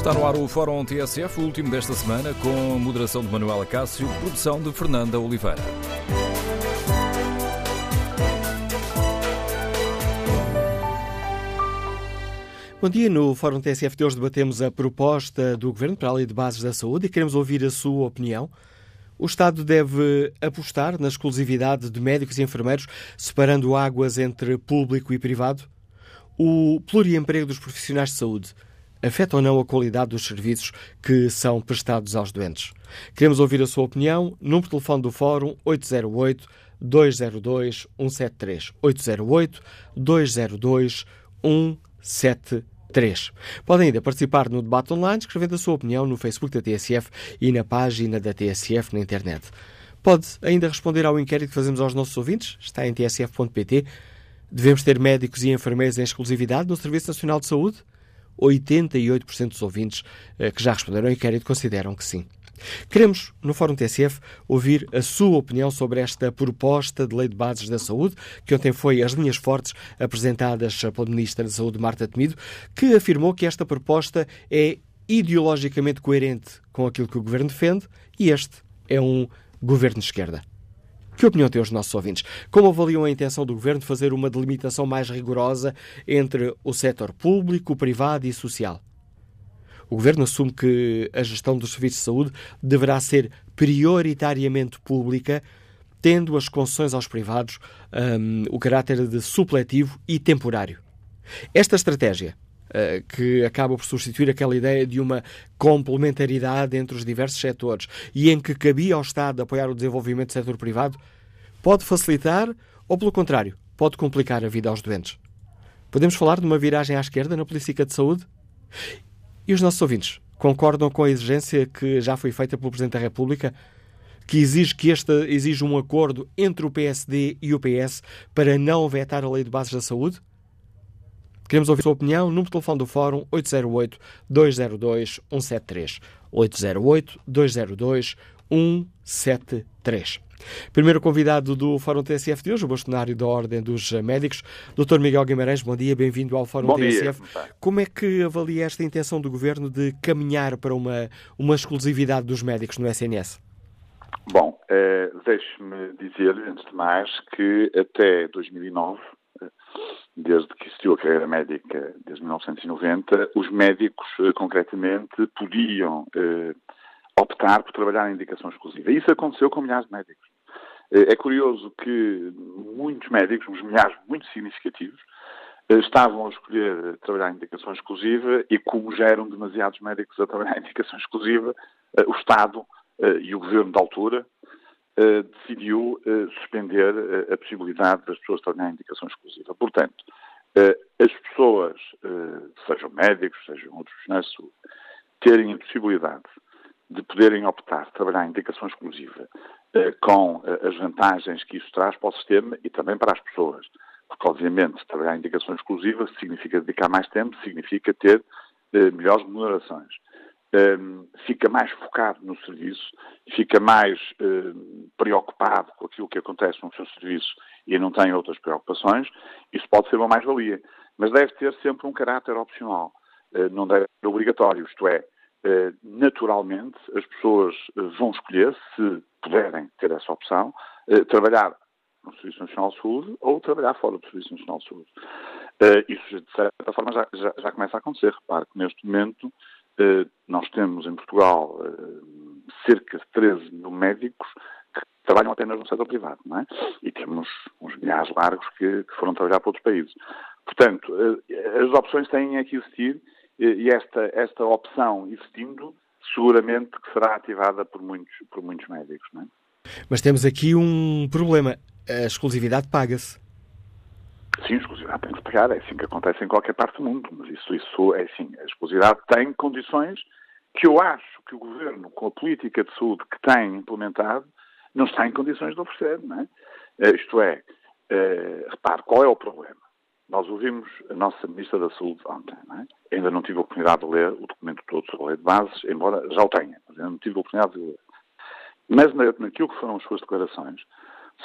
Está no ar o Fórum TSF, o último desta semana, com moderação de Manuela Cássio, produção de Fernanda Oliveira. Bom dia. No Fórum TSF de hoje debatemos a proposta do Governo para a Lei de Bases da Saúde e queremos ouvir a sua opinião. O Estado deve apostar na exclusividade de médicos e enfermeiros, separando águas entre público e privado? O pluriemprego dos profissionais de saúde afeta ou não a qualidade dos serviços que são prestados aos doentes? Queremos ouvir a sua opinião. Número de telefone do Fórum 808 202 173. 808 202 173. 3. Podem ainda participar no debate online escrevendo a sua opinião no Facebook da TSF e na página da TSF na internet. Pode ainda responder ao inquérito que fazemos aos nossos ouvintes, está em tsf.pt. Devemos ter médicos e enfermeiros em exclusividade no Serviço Nacional de Saúde? 88% dos ouvintes que já responderam ao inquérito consideram que sim. Queremos, no Fórum TSF, ouvir a sua opinião sobre esta proposta de lei de bases da saúde, que ontem foi as linhas fortes apresentadas pela Ministra da Saúde, Marta Temido, que afirmou que esta proposta é ideologicamente coerente com aquilo que o Governo defende e este é um Governo de esquerda. Que opinião têm os nossos ouvintes? Como avaliam a intenção do Governo de fazer uma delimitação mais rigorosa entre o setor público, privado e social? O Governo assume que a gestão dos serviços de saúde deverá ser prioritariamente pública, tendo as concessões aos privados um, o caráter de supletivo e temporário. Esta estratégia, que acaba por substituir aquela ideia de uma complementaridade entre os diversos setores e em que cabia ao Estado apoiar o desenvolvimento do setor privado, pode facilitar ou, pelo contrário, pode complicar a vida aos doentes. Podemos falar de uma viragem à esquerda na política de saúde? E os nossos ouvintes concordam com a exigência que já foi feita pelo Presidente da República, que exige que este exige um acordo entre o PSD e o PS para não vetar a Lei de Bases da Saúde? Queremos ouvir a sua opinião. Número de telefone do Fórum 808-202-173. 808-202-173. Primeiro convidado do Fórum TSF de hoje, o bastonário da Ordem dos Médicos, Dr. Miguel Guimarães. Bom dia, bem-vindo ao Fórum bom TSF. Dia. Como é que avalia esta intenção do Governo de caminhar para uma, uma exclusividade dos médicos no SNS? Bom, eh, deixe-me dizer-lhe, antes de mais, que até 2009, desde que existiu a carreira médica, desde 1990, os médicos, eh, concretamente, podiam eh, optar por trabalhar em indicação exclusiva. Isso aconteceu com milhares de médicos. É curioso que muitos médicos, uns milhares muito significativos, estavam a escolher trabalhar em indicação exclusiva e como já eram demasiados médicos a trabalhar em indicação exclusiva, o Estado e o Governo da altura decidiu suspender a possibilidade das pessoas trabalharem em indicação exclusiva. Portanto, as pessoas, sejam médicos, sejam outros profissionais de saúde, terem a possibilidade de poderem optar trabalhar em indicação exclusiva eh, com eh, as vantagens que isso traz para o sistema e também para as pessoas. Porque, obviamente, trabalhar em indicação exclusiva significa dedicar mais tempo, significa ter eh, melhores remunerações. Ehm, fica mais focado no serviço, fica mais preocupado com aquilo que acontece no seu serviço e não tem outras preocupações. Isso pode ser uma mais-valia. Mas deve ter sempre um caráter opcional. não deve ser obrigatório, isto é, naturalmente as pessoas vão escolher, se puderem ter essa opção, trabalhar no Serviço Nacional de Saúde ou trabalhar fora do Serviço Nacional de Saúde. Isso, de certa forma, já, já, já começa a acontecer. Repare que neste momento nós temos em Portugal cerca de 13 mil médicos que trabalham apenas no setor privado, não é? E temos uns milhares largos que, que foram trabalhar para outros países. Portanto, as opções têm é que existir e esta, esta opção existindo, seguramente que será ativada por muitos, por muitos médicos. Não é? Mas temos aqui um problema. A exclusividade paga-se. Sim, a exclusividade tem que pagar. É assim que acontece em qualquer parte do mundo. Mas isso, isso é assim. A exclusividade tem condições que eu acho que o Governo, com a política de saúde que tem implementado, não está em condições de oferecer. Não é? Isto é, é repare, qual é o problema? Nós ouvimos a nossa Ministra da Saúde ontem, não é? Ainda não tive a oportunidade de ler o documento todo sobre a lei de bases, embora já o tenha, mas ainda não tive a oportunidade de ler. Mas naquilo que foram as suas declarações,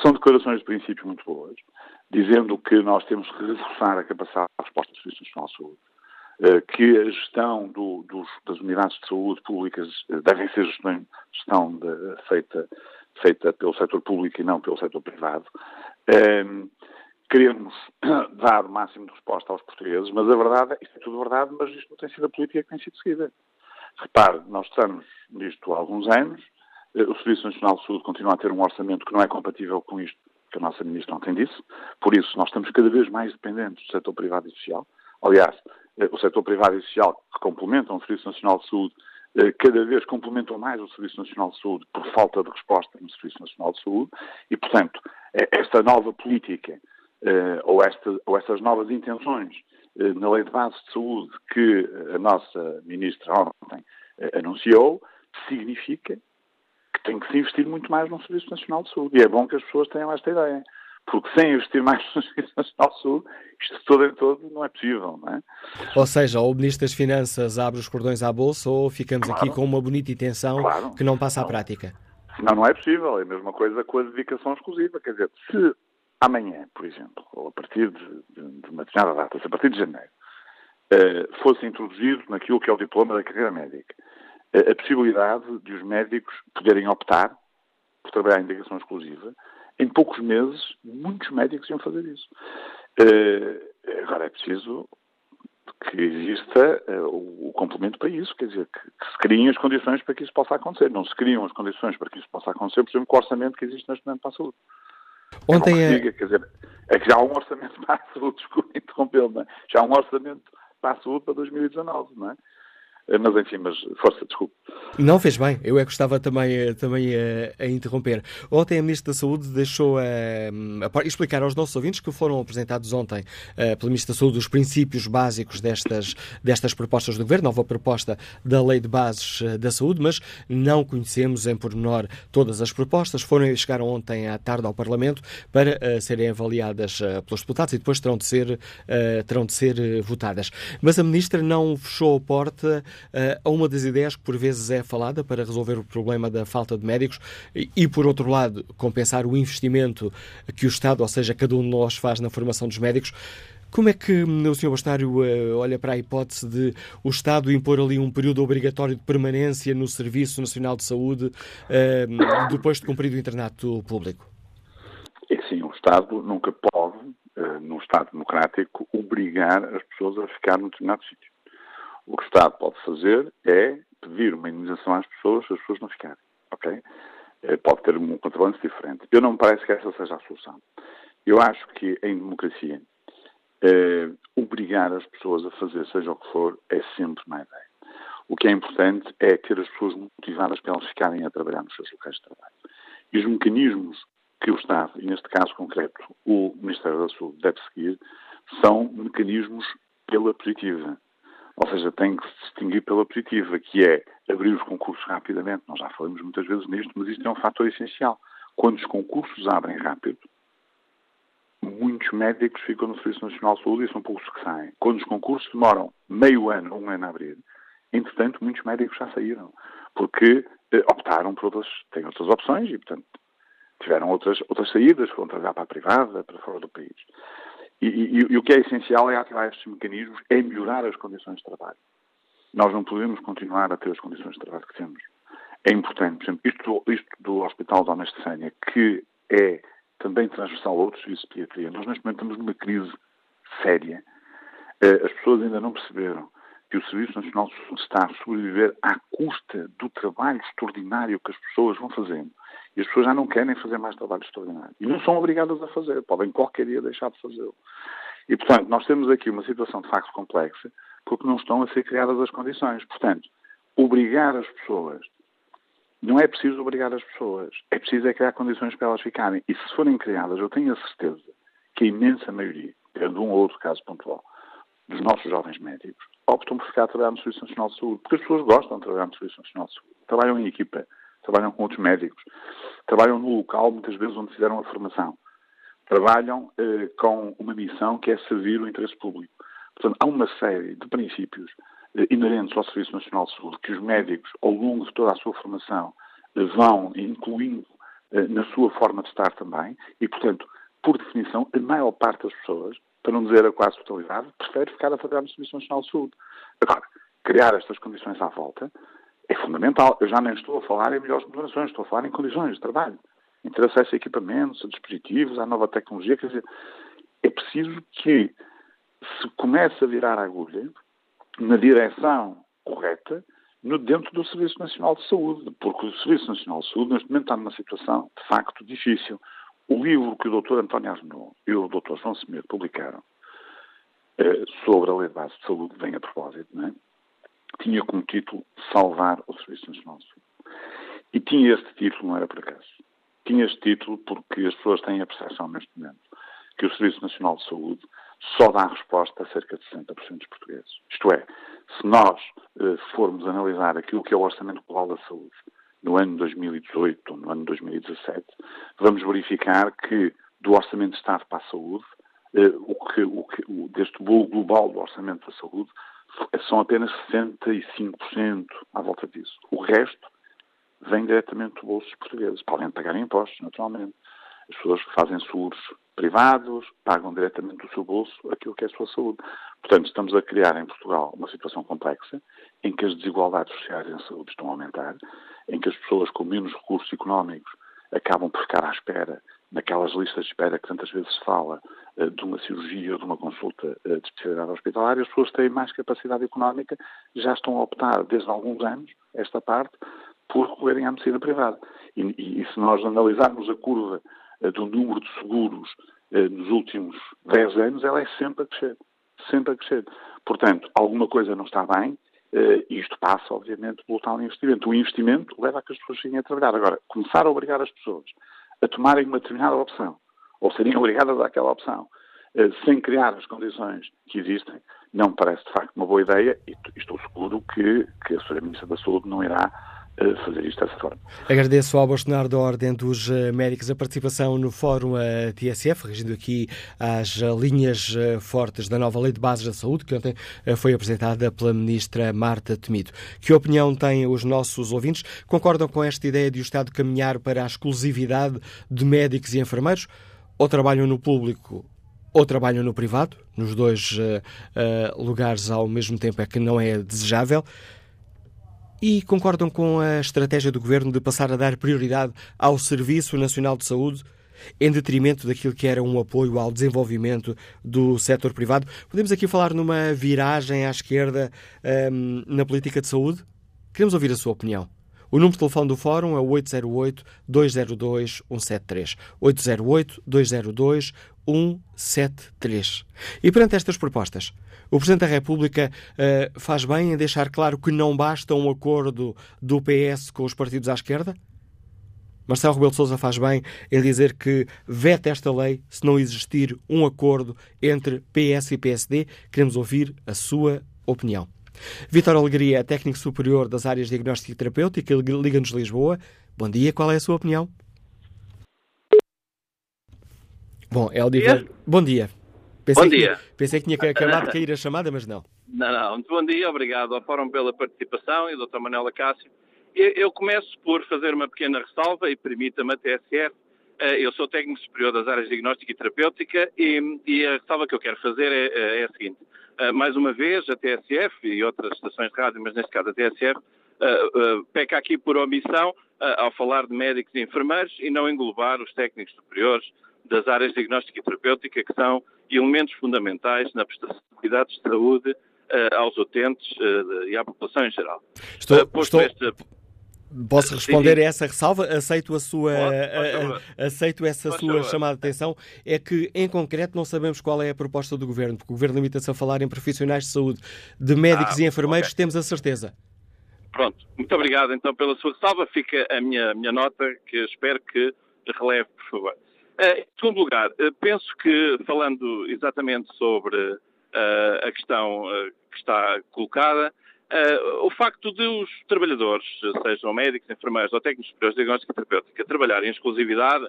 são declarações de princípio muito boas, dizendo que nós temos que reforçar a capacidade de resposta do Serviço Nacional de Saúde, que a gestão do, dos, das unidades de saúde públicas devem ser gestão, gestão de, feita, feita pelo setor público e não pelo setor privado. Um, queremos dar o máximo de resposta aos portugueses, mas a verdade, é, isto é tudo verdade, mas isto não tem sido a política que tem sido seguida. Repare, nós estamos nisto há alguns anos, eh, o Serviço Nacional de Saúde continua a ter um orçamento que não é compatível com isto que a nossa Ministra ontem disse, por isso nós estamos cada vez mais dependentes do setor privado e social. Aliás, eh, o setor privado e social que complementam o Serviço Nacional de Saúde eh, cada vez complementam mais o Serviço Nacional de Saúde por falta de resposta no Serviço Nacional de Saúde e, portanto, esta nova política ou, esta, ou estas novas intenções na Lei de Base de Saúde que a nossa Ministra ontem anunciou, significa tem que se investir muito mais no Serviço Nacional de Saúde. E é bom que as pessoas tenham esta ideia. Porque sem investir mais no Serviço Nacional de Saúde, isto todo em todo não é possível, não é? Ou seja, ou o Ministro das Finanças abre os cordões à bolsa ou ficamos claro. aqui com uma bonita intenção claro. que não passa à prática. Senão não é possível. É a mesma coisa com a dedicação exclusiva. Quer dizer, se amanhã, por exemplo, ou a partir de, de, de uma determinada data, se a partir de janeiro, uh, fosse introduzido naquilo que é o diploma da carreira médica, a possibilidade de os médicos poderem optar por trabalhar em indicação exclusiva. Em poucos meses, muitos médicos iam fazer isso. Uh, agora é preciso que exista uh, o, complemento para isso, quer dizer, que, que, se criem as condições para que isso possa acontecer. Não se criam as condições para que isso possa acontecer, por exemplo, com o orçamento que existe neste momento para a saúde. Ontem é... Diga, quer dizer, é que já há um orçamento para a saúde, desculpe interrompê-lo, é? já há um orçamento para a saúde para 2019, não é? Eh, mas enfim, mas força, desculpe. Não fez bem, eu é que estava também, eh, também a, eh, a interromper. Ontem a Ministra da Saúde deixou a, a, explicar aos nossos ouvintes que foram apresentados ontem uh, pela Ministra da Saúde os princípios básicos destas, destas propostas do Governo, nova proposta da Lei de Bases da Saúde, mas não conhecemos em pormenor todas as propostas. Foram chegaram ontem à tarde ao Parlamento para uh, serem avaliadas pelos deputados e depois terão de ser, terão de ser votadas. Mas a Ministra não fechou a porta a uma das ideias que por vezes é falada para resolver o problema da falta de médicos e, por outro lado, compensar o investimento que o Estado, ou seja, cada um de nós faz na formação dos médicos. Como é que hum, o Sr. Bastário uh, olha para a hipótese de o Estado impor ali um período obrigatório de permanência no Serviço Nacional de Saúde uh, depois de cumprido o internato público? É sim, o Estado nunca pode, num Estado democrático, obrigar as pessoas a ficar num determinado sítio. O que o Estado pode fazer é pedir uma indenização às pessoas se as pessoas não ficarem. Ok? Eh, pode ter um contrabalance diferente. Eu não me parece que essa seja a solução. Eu acho que em democracia eh, obrigar as pessoas a fazer seja o que for é sempre má ideia. O que é importante é ter as pessoas motivadas para elas ficarem a trabalhar nos seus locais de trabalho. E os mecanismos que o Estado, e neste caso concreto o Ministério da Saúde, deve seguir, são mecanismos pela positiva. Ou seja, tem que se distinguir pela positiva, que é abrir os concursos rapidamente. Nós já falamos muitas vezes nisto, mas isto é um fator essencial. Quando os concursos abrem rápido, muitos médicos ficam no Serviço Nacional de Saúde e são poucos que saem. Quando os concursos demoram meio ano, um ano a abrir, entretanto, muitos médicos já saíram, porque eh, optaram por outras, têm outras opções e, portanto, tiveram outras, outras saídas, foram trabalhar para a privada, para fora do país. E, e, e, o que é essencial é ativar estes mecanismos, é melhorar as condições de trabalho. Nós não podemos continuar a ter as condições de trabalho que temos. É importante, por exemplo, isto, isto do Hospital da Anestesânia, que é também transversal a outros serviços de pediatria, nós neste momento estamos numa crise séria. Eh, as pessoas ainda não perceberam que o Serviço Nacional está a sobreviver à custa do trabalho extraordinário que as pessoas vão fazendo. E as pessoas já não querem fazer mais trabalho extraordinário. E não são obrigadas a fazer, podem qualquer dia deixar de fazê-lo. E, portanto, nós temos aqui uma situação de facto complexa, porque não estão a ser criadas as condições. Portanto, obrigar as pessoas. Não é preciso obrigar as pessoas. É preciso é criar condições para elas ficarem. E se forem criadas, eu tenho a certeza que a imensa maioria, tendo um ou outro caso pontual, dos nossos jovens médicos, optam por ficar a trabalhar no Serviço Nacional de Saúde. Porque as pessoas gostam de trabalhar no Serviço Nacional de Saúde. Trabalham em equipa trabalham com outros médicos, trabalham no local, muitas vezes, onde fizeram a formação. Trabalham eh, com uma missão que é servir o interesse público. Portanto, há uma série de princípios eh, inerentes ao Serviço Nacional de Saúde que os médicos, ao longo de toda a sua formação, eh, vão incluindo eh, na sua forma de estar também e, portanto, por definição, a maior parte das pessoas para não dizer a quase totalidade, prefere ficar a trabalhar no Serviço Nacional de Saúde. Agora, criar estas condições à volta é fundamental. Eu já nem estou a falar em melhores remunerações, estou a falar em condições de trabalho, em ter acesso a equipamentos, a dispositivos, à nova tecnologia. Quer dizer, é preciso que se comece a virar a agulha na direção correta no, dentro do Serviço Nacional de Saúde, porque o Serviço Nacional de Saúde neste momento está numa situação de facto difícil. O livro que o Dr. António Arnaud e o Dr. João Semedo publicaram eh, sobre a Lei de Base de Saúde, vem a propósito, não é? Tinha como título Salvar o Serviço Nacional de Saúde. E tinha este título, não era por acaso. Tinha este título porque as pessoas têm a percepção neste momento que o Serviço Nacional de Saúde só dá resposta a cerca de 60% dos portugueses. Isto é, se nós eh, formos analisar aquilo que é o Orçamento Global da Saúde no ano 2018 ou no ano 2017, vamos verificar que do Orçamento de Estado para a Saúde, eh, o que, o que, o, deste bolo global do Orçamento da Saúde, são apenas 65% à volta disso. O resto vem diretamente do bolso dos portugueses, podem pagar impostos, naturalmente. As pessoas que fazem seguros privados pagam diretamente do seu bolso aquilo que é a sua saúde. Portanto, estamos a criar em Portugal uma situação complexa em que as desigualdades sociais em saúde estão a aumentar, em que as pessoas com menos recursos económicos acabam por ficar à espera naquelas listas de espera que tantas vezes se fala uh, de uma cirurgia ou de uma consulta uh, de especialidade hospitalar, as pessoas têm mais capacidade económica, já estão a optar desde alguns anos, esta parte, por recorrerem à medicina privada. E, e, e se nós analisarmos a curva uh, do número de seguros nos últimos 10 anos, ela é sempre a crescer. Sempre a crescer. Portanto, alguma coisa não está bem, isto passa, obviamente, pelo tal investimento. O investimento leva a que as pessoas fiquem a trabalhar. Agora, começar a obrigar as pessoas a tomarem uma determinada opção, ou seriam obrigadas àquela opção, eh, sem criar as condições que existem, não me parece de facto uma boa ideia e estou seguro que, que a Sra. Ministra da Saúde não irá fazer isto dessa forma. Agradeço ao Bolsonaro da Ordem dos eh, Médicos a participação no Fórum TSF, regindo aqui as linhas fortes da nova Lei de Bases da Saúde, que ontem foi apresentada pela Ministra Marta Temido. Que opinião têm os nossos ouvintes? Concordam com esta ideia de o Estado caminhar para a exclusividade de médicos e enfermeiros? Ou trabalham no público ou trabalham no privado? Nos dois uh, uh, lugares ao mesmo tempo é que não é desejável e concordam com a estratégia do governo de passar a dar prioridade ao Serviço Nacional de Saúde em detrimento daquilo que era um apoio ao desenvolvimento do setor privado. Podemos aqui falar numa viragem à esquerda um, na política de saúde? Queremos ouvir a sua opinião. O número de telefone do Fórum é o 808-202-173. 808-202-173. E perante estas propostas, o Presidente da República uh, faz bem em deixar claro que não basta um acordo do PS com os partidos à esquerda? Marcelo Rebelo de Sousa faz bem em dizer que veta esta lei se não existir um acordo entre PS e PSD. Queremos ouvir a sua opinião. Vítor Alegria técnico superior das áreas de diagnóstico e terapêutica, Liga-nos Lisboa. Bom dia, qual é a sua opinião? Bom, Heldiver, bom dia. Pensei bom dia. Que, pensei que tinha acabado de cair a chamada, mas não. Não, não. Muito bom dia, obrigado ao Fórum pela participação e ao Dr. Manuela Cássio. Eu começo por fazer uma pequena ressalva e permita-me a TSF. Eh, eu sou técnico superior das áreas de diagnóstica e terapêutica e, e a ressalva que eu quero fazer é, é, é a seguinte. Uh, mais uma vez, a TSF e outras estações de rádio, mas neste caso a TSF, peca aqui por omissão ao falar de médicos e enfermeiros e não englobar os técnicos superiores das áreas de diagnóstica e terapêutica, que são elementos fundamentais na prestação de cuidados de saúde aos utentes e à população em geral. Estou, estou, esta... Posso responder a essa ressalva? Aceito a sua, aceito essa sua chamada de atenção. É que, em concreto, não sabemos qual é a proposta do Governo, porque o Governo limita-se a falar em profissionais de saúde, de médicos ah, e enfermeiros, okay. temos a certeza. Pronto, muito obrigado então pela sua ressalva. Fica a minha, minha nota, que espero que releve, por favor. Uh, em segundo lugar, uh, penso que, falando exatamente sobre uh, a questão que está colocada, o facto de os trabalhadores, sejam médicos, enfermeiros ou técnicos superiores de diagnóstica terapêutica, trabalharem em exclusividade,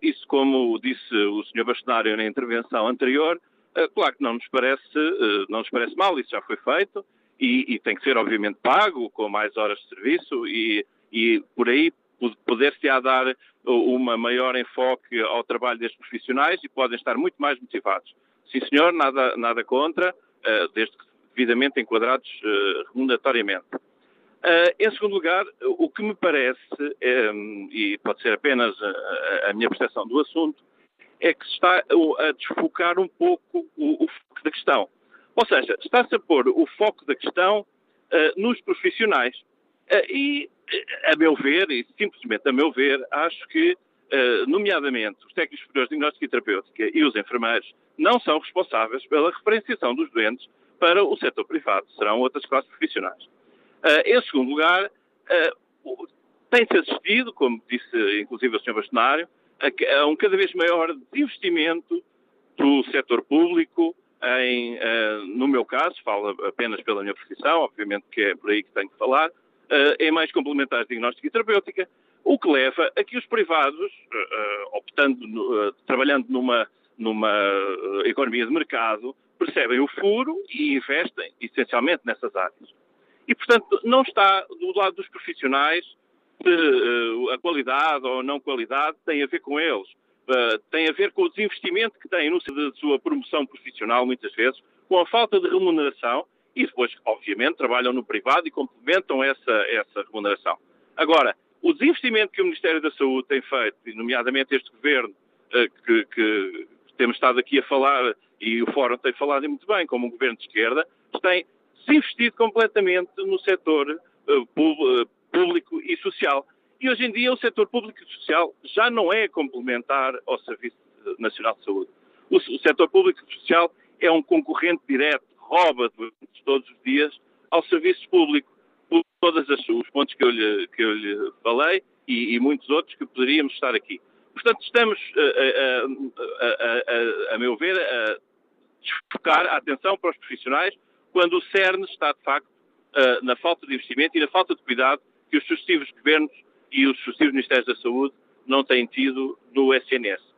isso como disse o Sr. Bastonário na intervenção anterior, claro que não nos parece, não nos parece mal, isso já foi feito e, e, tem que ser obviamente pago com mais horas de serviço e, e por aí poder-se-á dar uma maior enfoque ao trabalho destes profissionais e podem estar muito mais motivados sim senhor, nada, nada contra, desde que devidamente enquadrados remuneratoriamente. em segundo lugar, o que me parece, e pode ser apenas a, minha percepção do assunto, é que se está a desfocar um pouco o, o foco da questão. Ou seja, está-se a pôr o foco da questão uh, nos profissionais. Uh, e, a meu ver, e simplesmente a meu ver, acho que, uh, nomeadamente, os técnicos superiores de diagnóstica e terapêutica e os enfermeiros não são responsáveis pela referenciação dos doentes para o setor privado. Serão outras classes profissionais. em segundo lugar, tem-se assistido, como disse inclusive o Sr. Bastonário, a, um cada vez maior desinvestimento do setor público em, no meu caso, falo apenas pela minha profissão, obviamente que é por aí que tenho que falar, em mais complementares de diagnóstica e terapêutica, o que leva a que os privados, uh, optando, no, trabalhando numa, numa economia de mercado, percebem o furo e investem essencialmente nessas áreas. E, portanto, não está do lado dos profissionais se a qualidade ou não qualidade tem a ver com eles. Tem a ver com o desinvestimento que têm no da sua promoção profissional, muitas vezes, com a falta de remuneração e depois, obviamente, trabalham no privado e complementam essa, essa remuneração. Agora, o desinvestimento que o Ministério da Saúde tem feito, nomeadamente este governo uh, que, que, temos estado aqui a falar, e o Fórum tem falado muito bem, como um governo de esquerda, tem desinvestido completamente no setor uh, público e social. E hoje em dia o setor público e social já não é complementar ao Serviço Nacional de Saúde. O, o setor público e social é um concorrente direto, rouba todos os dias ao serviço público, por todos os pontos que eu lhe, que eu lhe falei e, e, muitos outros que poderíamos estar aqui. Portanto, estamos, a, a, a, a meu ver, a desfocar a atenção para os profissionais quando o CERN está, de facto, na falta de investimento e na falta de cuidado que os sucessivos governos e os sucessivos Ministérios da Saúde não têm tido no SNS.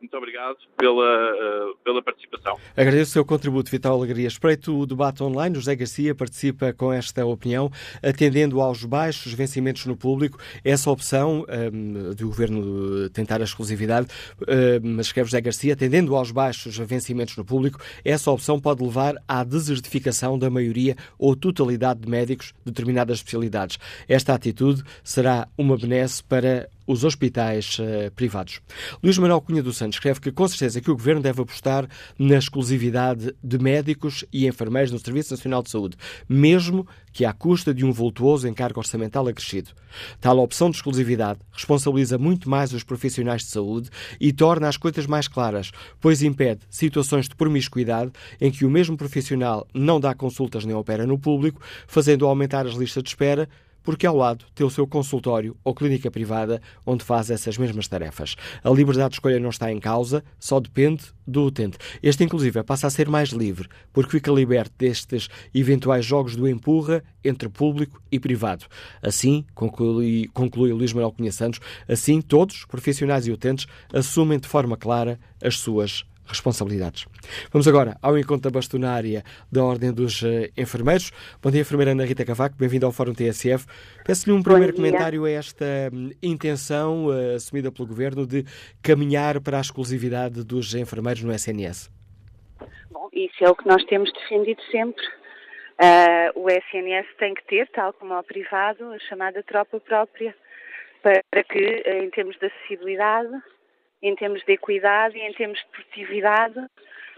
Muito obrigado pela, uh, pela participação. Agradeço o seu contributo, Vital Alegria. Espreito o debate online. José Garcia participa com esta opinião, atendendo aos baixos vencimentos no público. Essa opção um, do Governo tentar a exclusividade, um, mas escreve José Garcia, atendendo aos baixos vencimentos no público, essa opção pode levar à desertificação da maioria ou totalidade de médicos de determinadas especialidades. Esta atitude será uma benesse para os hospitais uh, privados. Luís Manuel Cunha dos Santos escreve que com certeza que o Governo deve apostar na exclusividade de médicos e enfermeiros no Serviço Nacional de Saúde, mesmo que à custa de um voltuoso encargo orçamental acrescido. Tal opção de exclusividade responsabiliza muito mais os profissionais de saúde e torna as coisas mais claras, pois impede situações de promiscuidade em que o mesmo profissional não dá consultas nem opera no público, fazendo aumentar as listas de espera porque ao lado tem o seu consultório ou clínica privada onde faz essas mesmas tarefas. A liberdade de escolha não está em causa, só depende do utente. Este, inclusive, passa a ser mais livre, porque fica liberto destes eventuais jogos do empurra entre público e privado. Assim, conclui, conclui Luís Manuel Cunha Santos, assim todos, profissionais e utentes, assumem de forma clara as suas responsabilidades. Vamos agora ao encontro da bastonária da Ordem dos uh, Enfermeiros. Bom dia, enfermeira Ana Rita Cavaco, bem-vinda ao Fórum TSF. Peço-lhe um primeiro comentário a esta um, intenção uh, assumida pelo Governo de caminhar para a exclusividade dos enfermeiros no SNS. Bom, isso é o que nós temos defendido sempre. Uh, o SNS tem que ter, tal como ao privado, a chamada tropa própria, para que, em termos de acessibilidade, em termos de equidade e em termos de produtividade,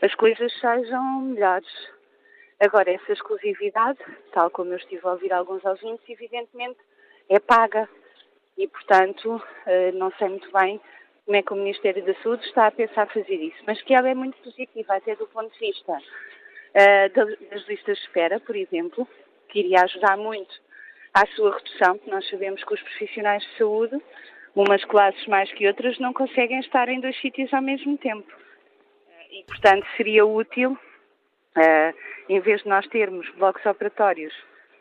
as coisas sejam melhores. Agora, essa exclusividade, tal como eu estive a ouvir alguns ouvintes, evidentemente é paga. E, portanto, eh, não sei muito bem como é que o Ministério da Saúde está a pensar fazer isso. Mas que ela é muito positiva, até do ponto de vista eh, das listas de espera, por exemplo, que iria ajudar muito à sua redução, porque nós sabemos que os profissionais de saúde umas classes mais que outras não conseguem estar em dois sítios ao mesmo tempo. Eh, e, portanto, seria útil, uh, em vez de nós termos blocos operatórios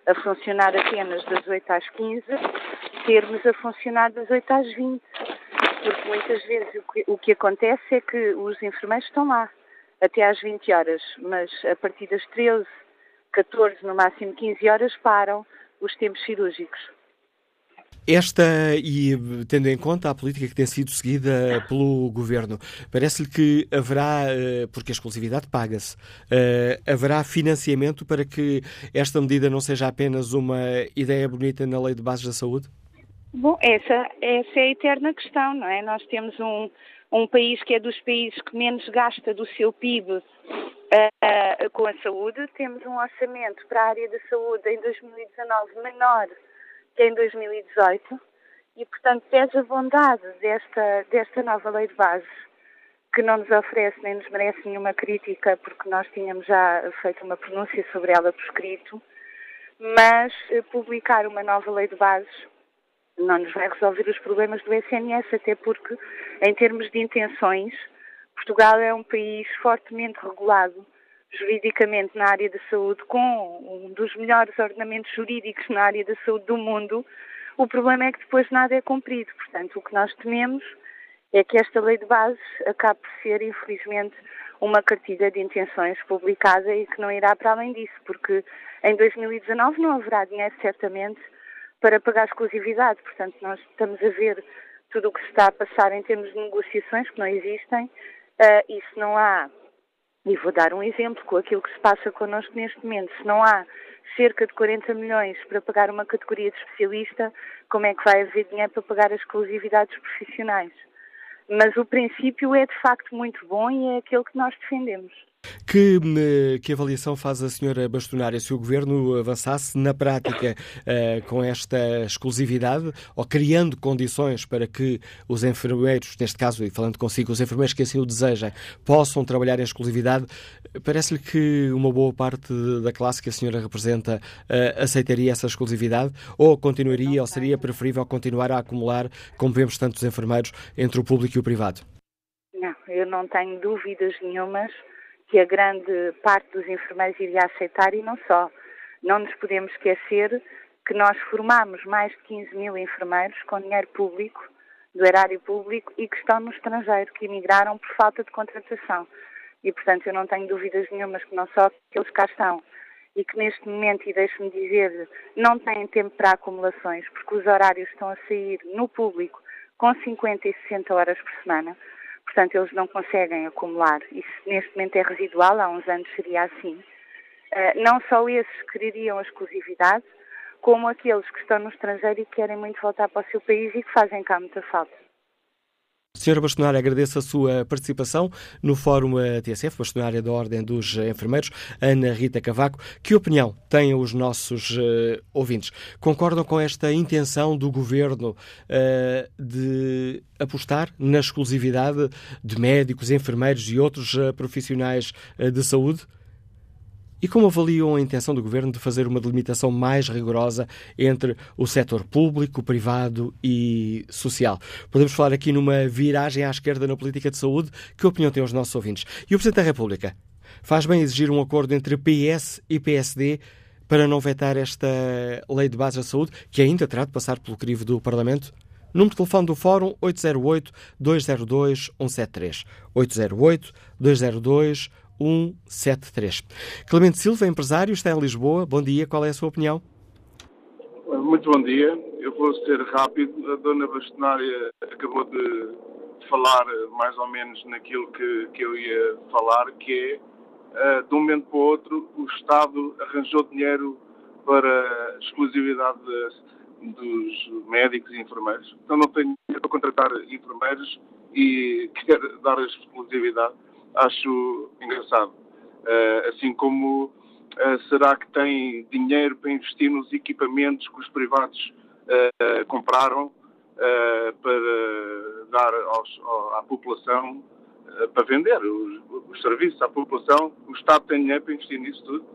a funcionar apenas das 8 às 15, termos a funcionar das 8 às 20. Porque muitas vezes o que, o que acontece é que os enfermeiros estão lá até às 20 horas, mas a partir das 13, 14, no máximo 15 horas param os tempos cirúrgicos. Esta, e tendo em conta a política que tem sido seguida pelo Governo, parece-lhe que haverá, eh, porque a exclusividade paga-se, eh, haverá financiamento para que esta medida não seja apenas uma ideia bonita na Lei de Bases da Saúde? Bom, essa, essa é a eterna questão, não é? Nós temos um, um país que é dos países que menos gasta do seu PIB uh, uh, com a saúde. Temos um orçamento para a área da saúde em 2019 menor que em 2018 e, portanto, pesa a bondade desta, desta nova lei de bases, que não nos oferece nem nos merece nenhuma crítica, porque nós tínhamos já feito uma pronúncia sobre ela por escrito, mas eh, publicar uma nova lei de bases não nos vai resolver os problemas do SNS, até porque, em termos de intenções, Portugal é um país fortemente regulado juridicamente na área da saúde, com um dos melhores ordenamentos jurídicos na área da saúde do mundo, o problema é que depois nada é cumprido. Portanto, o que nós tememos é que esta lei de bases acabe por ser, infelizmente, uma cartilha de intenções publicada e que não irá para além disso, porque em 2019 não haverá dinheiro, certamente, para pagar exclusividade. Portanto, nós estamos a ver tudo o que se está a passar em termos de negociações que não existem, uh, e se não há e vou dar um exemplo com aquilo que se passa connosco neste momento. Se não há cerca de 40 milhões para pagar uma categoria de especialista, como é que vai haver dinheiro para pagar as exclusividades profissionais? Mas o princípio é de facto muito bom e é aquele que nós defendemos. Que, que, avaliação faz a senhora bastonária se o governo avançasse na prática uh, com esta exclusividade ou criando condições para que os enfermeiros, neste caso, e falando consigo, os enfermeiros que assim o desejam, possam trabalhar em exclusividade? Parece-lhe que uma boa parte da classe que a senhora representa uh, aceitaria essa exclusividade ou continuaria ou seria preferível continuar a acumular, como vemos tantos enfermeiros, entre o público e o privado? Não, eu não tenho dúvidas nenhumas que a grande parte dos enfermeiros iria aceitar e não só. Não nos podemos esquecer que nós formamos mais de 15 mil enfermeiros com dinheiro público, do erário público, e que estão no estrangeiro, que emigraram por falta de contratação. E, portanto, eu não tenho dúvidas nenhumas que não só que eles cá estão e que neste momento, e deixe-me dizer, não têm tempo para acumulações, porque os horários estão a sair no público com 50 e 60 horas por semana. Portanto, eles não conseguem acumular. Isso neste momento é residual, há uns anos seria assim. Uh, não só esses quereriam a exclusividade, como aqueles que estão no estrangeiro e querem muito voltar para o seu país e que fazem cá muita falta. Senhora Bastonária, agradeço a sua participação no Fórum TSF, Bastonária da Ordem dos Enfermeiros, Ana Rita Cavaco. Que opinião têm os nossos uh, ouvintes? Concordam com esta intenção do Governo uh, de apostar na exclusividade de médicos, enfermeiros e outros uh, profissionais de saúde? E como avaliam a intenção do Governo de fazer uma delimitação mais rigorosa entre o setor público, privado e social? Podemos falar aqui numa viragem à esquerda na política de saúde. Que opinião têm os nossos ouvintes? E o Presidente da República faz bem exigir um acordo entre PS e PSD para não vetar esta lei de base da saúde, que ainda terá de passar pelo crivo do Parlamento? Número de telefone do Fórum 808-202-173. 808-202-173. 173. Clemente Silva, empresário, está em Lisboa. Bom dia, qual é a sua opinião? Muito bom dia. Eu vou ser rápido. A dona Bastonária acabou de falar mais ou menos naquilo que, que eu ia falar, que é, de um momento para o outro, o Estado arranjou dinheiro para exclusividade de, dos médicos e enfermeiros. Então não tem dinheiro para contratar enfermeiros e quer dar a exclusividade acho engraçado. Uh, assim como uh, será que tem dinheiro para investir nos equipamentos que os privados uh, compraram para dar aos, à população, para vender os, os, serviços à população. O Estado tem dinheiro para investir nisso tudo.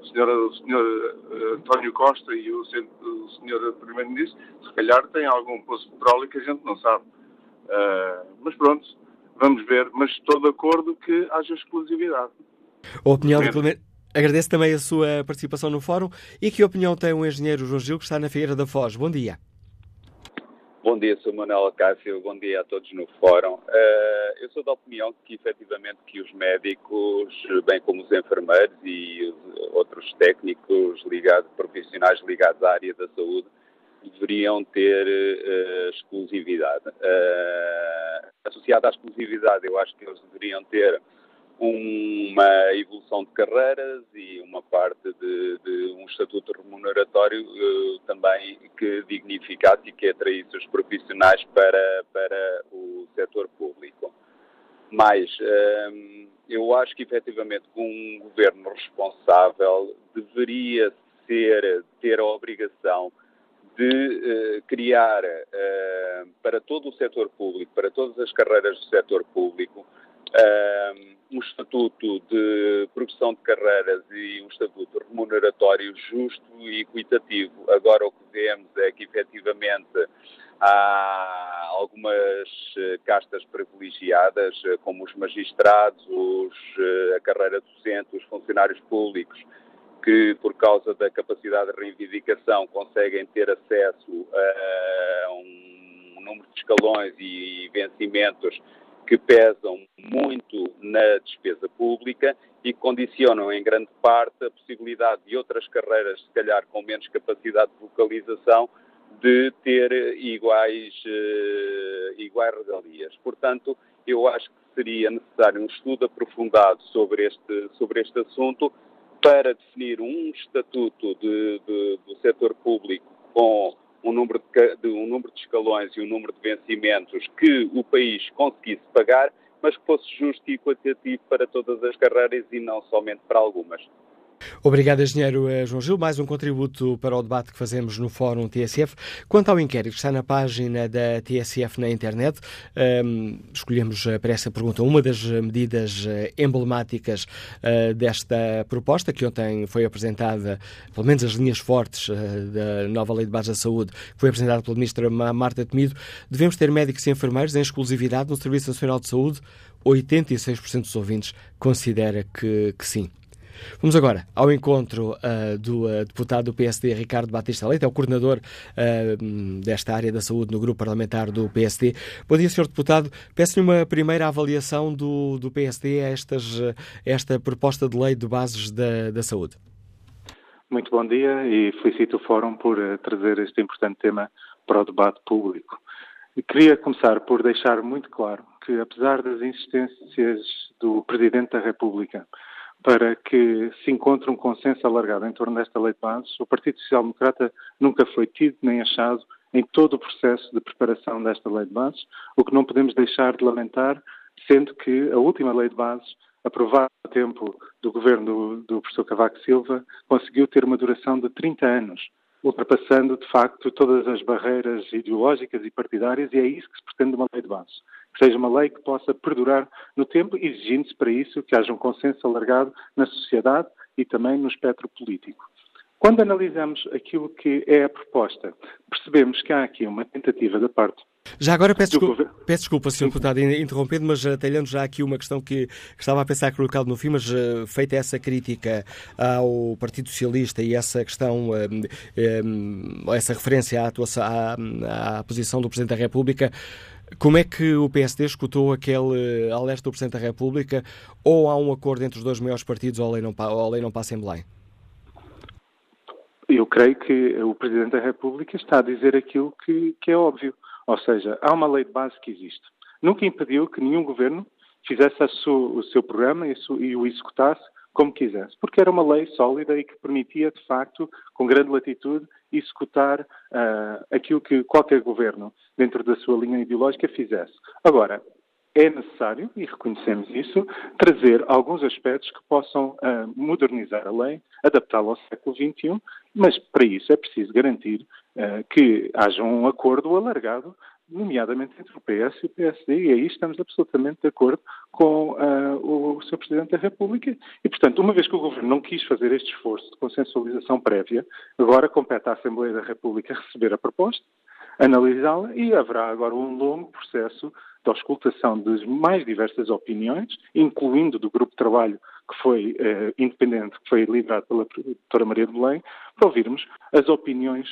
O senhor, o senhor António Costa e o, senhor Primeiro-Ministro, se calhar, têm algum poço de petróleo que a gente não sabe. mas pronto, vamos ver, mas estou de acordo que haja exclusividade. A opinião de Clemente. Agradeço também a sua participação no fórum. E que opinião tem o engenheiro João Gil, que está na Feira da Foz? Bom dia. Bom dia, sou Manuel Cássio, bom dia a todos no fórum. Uh, eu sou da opinião que efetivamente que os médicos, bem como os enfermeiros e outros técnicos ligados, profissionais ligados à área da saúde, deveriam ter uh, exclusividade. Uh, associada à exclusividade, eu acho que eles deveriam ter uma evolução de carreiras e uma parte de, de um estatuto remuneratório uh, também que dignificasse e que atraísse os profissionais para, para o setor público. Mas eu acho que efetivamente um governo responsável deveria ser, ter a obrigação de uh, criar uh, para todo o setor público, para todas as carreiras do setor público, uh, um estatuto de progressão de carreiras e um estatuto remuneratório justo e equitativo. Agora o que vemos é que efetivamente há algumas castas privilegiadas, como os magistrados, os, a carreira docente, os funcionários públicos, que, por causa da capacidade de reivindicação, conseguem ter acesso a um número de escalões e vencimentos que pesam muito na despesa pública e condicionam em grande parte a possibilidade de outras carreiras, se calhar com menos capacidade de vocalização, de ter iguais, uh, iguais regalias. Portanto, eu acho que seria necessário um estudo aprofundado sobre este, sobre este assunto para definir um estatuto de, de, do setor público com um número, de, de, um número de escalões e um número de vencimentos que o país conseguisse pagar, mas que fosse justo e equitativo para todas as carreiras e não somente para algumas. Obrigado, engenheiro eh, João Gil. Mais um contributo para o debate que fazemos no Fórum TSF. Quanto ao inquérito está na página da TSF na internet, um, ehm, escolhemos eh, para essa pergunta uma das medidas eh, emblemáticas uh, desta proposta, que ontem foi apresentada, pelo menos as linhas fortes uh, da nova Lei de Base da Saúde, que foi apresentada pela Ministra Marta Temido. Devemos ter médicos e enfermeiros em exclusividade no Serviço Nacional de Saúde? 86% dos ouvintes considera que, que sim. Vamos agora ao encontro uh, do uh, deputado do PSD, Ricardo Batista Leite, é o coordenador uh, desta área da saúde no grupo parlamentar do PSD. Bom dia, Sr. Deputado. Peço-lhe uma primeira avaliação do, do PSD a estas, esta proposta de lei de bases da, da saúde. Muito bom dia e felicito o Fórum por trazer este importante tema para o debate público. Queria começar por deixar muito claro que, apesar das insistências do Presidente da República para que se encontre um consenso alargado em torno desta lei de bases. O Partido Social Democrata nunca foi tido nem achado em todo o processo de preparação desta lei de bases, o que não podemos deixar de lamentar, sendo que a última lei de bases, aprovada a tempo do governo do, do professor Cavaco Silva, conseguiu ter uma duração de 30 anos, ultrapassando, de facto, todas as barreiras ideológicas e partidárias, e é isso que se pretende de uma lei de bases que seja uma lei que possa perdurar no tempo, exigindo-se para isso que haja um consenso alargado na sociedade e também no espectro político. Quando analisamos aquilo que é a proposta, percebemos que há aqui uma tentativa da parte já agora peço desculpa, peço desculpa Sr. Deputado, interrompendo, mas atalhando já aqui uma questão que, estava a pensar colocado no fim, mas uh, feita essa crítica ao Partido Socialista e essa questão, uh, essa referência à, atuação, à, à posição do Presidente da República, como é que o PSD escutou aquele alerta do Presidente da República? Ou há um acordo entre os dois maiores partidos ou a lei não, ou a lei não passa em Belém? Eu creio que o Presidente da República está a dizer aquilo que, que é óbvio. Ou seja, há uma lei de base que existe. Nunca impediu que nenhum governo fizesse o seu programa e o executasse como quisesse, porque era uma lei sólida e que permitia, de facto, com grande latitude, executar uh, aquilo que qualquer governo, dentro da sua linha ideológica, fizesse. Agora, é necessário, e reconhecemos isso, trazer alguns aspectos que possam uh, modernizar a lei, adaptá-la ao século XXI, mas para isso é preciso garantir que haja um acordo alargado nomeadamente entre o PS e o PSD, e aí estamos absolutamente de acordo com uh, o Sr. Presidente da República. E, portanto, uma vez que o Governo não quis fazer este esforço de consensualização prévia, agora compete à Assembleia da República receber a proposta, analisá-la e haverá agora um longo processo de auscultação das mais diversas opiniões, incluindo do grupo de trabalho que foi eh, independente, que foi liderado pela doutora Maria de Belém, para ouvirmos as opiniões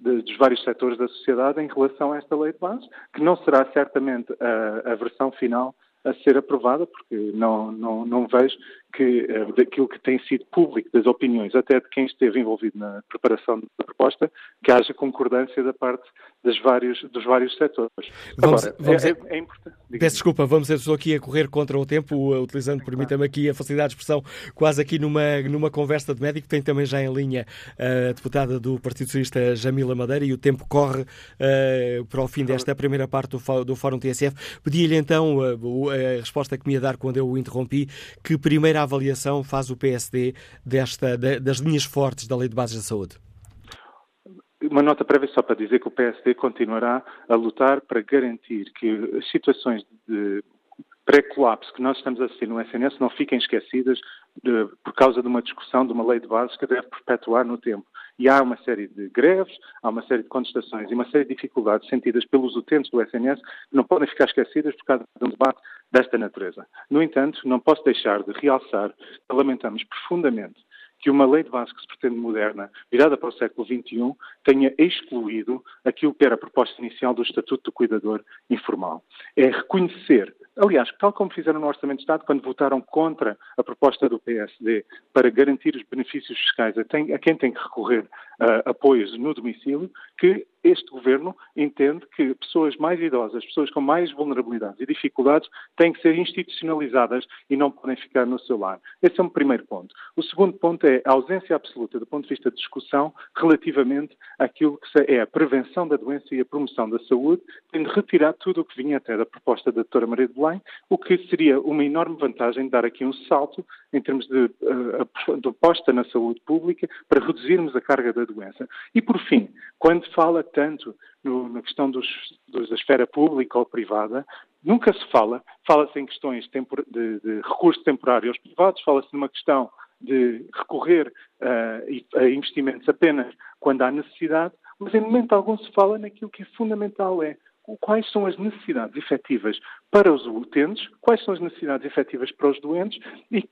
de, dos vários setores da sociedade em relação a esta lei de base, que não será certamente a, a versão final a ser aprovada, porque não, não, não vejo que, uh, daquilo que tem sido público, das opiniões, até de quem esteve envolvido na preparação da proposta, que haja concordância da parte dos vários, dos vários setores. Vamos, Agora, vamos é, é, é, importante. Peço desculpa, vamos estou aqui a correr contra o tempo, uh, utilizando, permita-me aqui a facilidade de expressão, quase aqui numa, numa conversa de médico. Tem também já em linha a deputada do Partido Socialista, Jamila Madeira, e o tempo corre uh, para o fim desta primeira parte do, do Fórum TSF. Pedi-lhe então uh, a resposta que me ia dar quando eu o interrompi, que primeira avaliação faz o PSD desta, das linhas fortes da Lei de Bases da Saúde? Uma nota prévia só para dizer que o PSD continuará a lutar para garantir que as situações de pré-colapso que nós estamos a assistir no SNS não fiquem esquecidas de, por causa de uma discussão de uma lei de bases que deve perpetuar no tempo. E há uma série de greves, há uma série de contestações e uma série de dificuldades sentidas pelos utentes do SNS que não podem ficar esquecidas por causa de um debate desta natureza. No entanto, não posso deixar de realçar que lamentamos profundamente que uma lei de base que se pretende moderna, virada para o século XXI, tenha excluído aquilo que era a proposta inicial do Estatuto do Cuidador Informal. É reconhecer, aliás, tal como fizeram no Orçamento de Estado, quando votaram contra a proposta do PSD para garantir os benefícios fiscais a, quem tem que recorrer a apoios no domicílio, que este governo entende que pessoas mais idosas, pessoas com mais vulnerabilidades e dificuldades têm que ser institucionalizadas e não podem ficar no seu lar. Esse é um primeiro ponto. O segundo ponto é a ausência absoluta do ponto de vista de discussão relativamente àquilo que é a prevenção da doença e a promoção da saúde, tendo retirado tudo o que vinha até da proposta da doutora Maria de Belém, o que seria uma enorme vantagem de dar aqui um salto em termos de, uh, de aposta na saúde pública para reduzirmos a carga da doença. E, por fim, quando fala tanto no, na questão dos, dos, da esfera pública ou privada, nunca se fala, fala-se em questões de, de recurso temporário aos privados, fala-se numa questão de recorrer uh, a investimentos apenas quando há necessidade, mas em momento algum se fala naquilo que é fundamental, é quais são as necessidades efetivas para os utentes, quais são as necessidades efetivas para os doentes e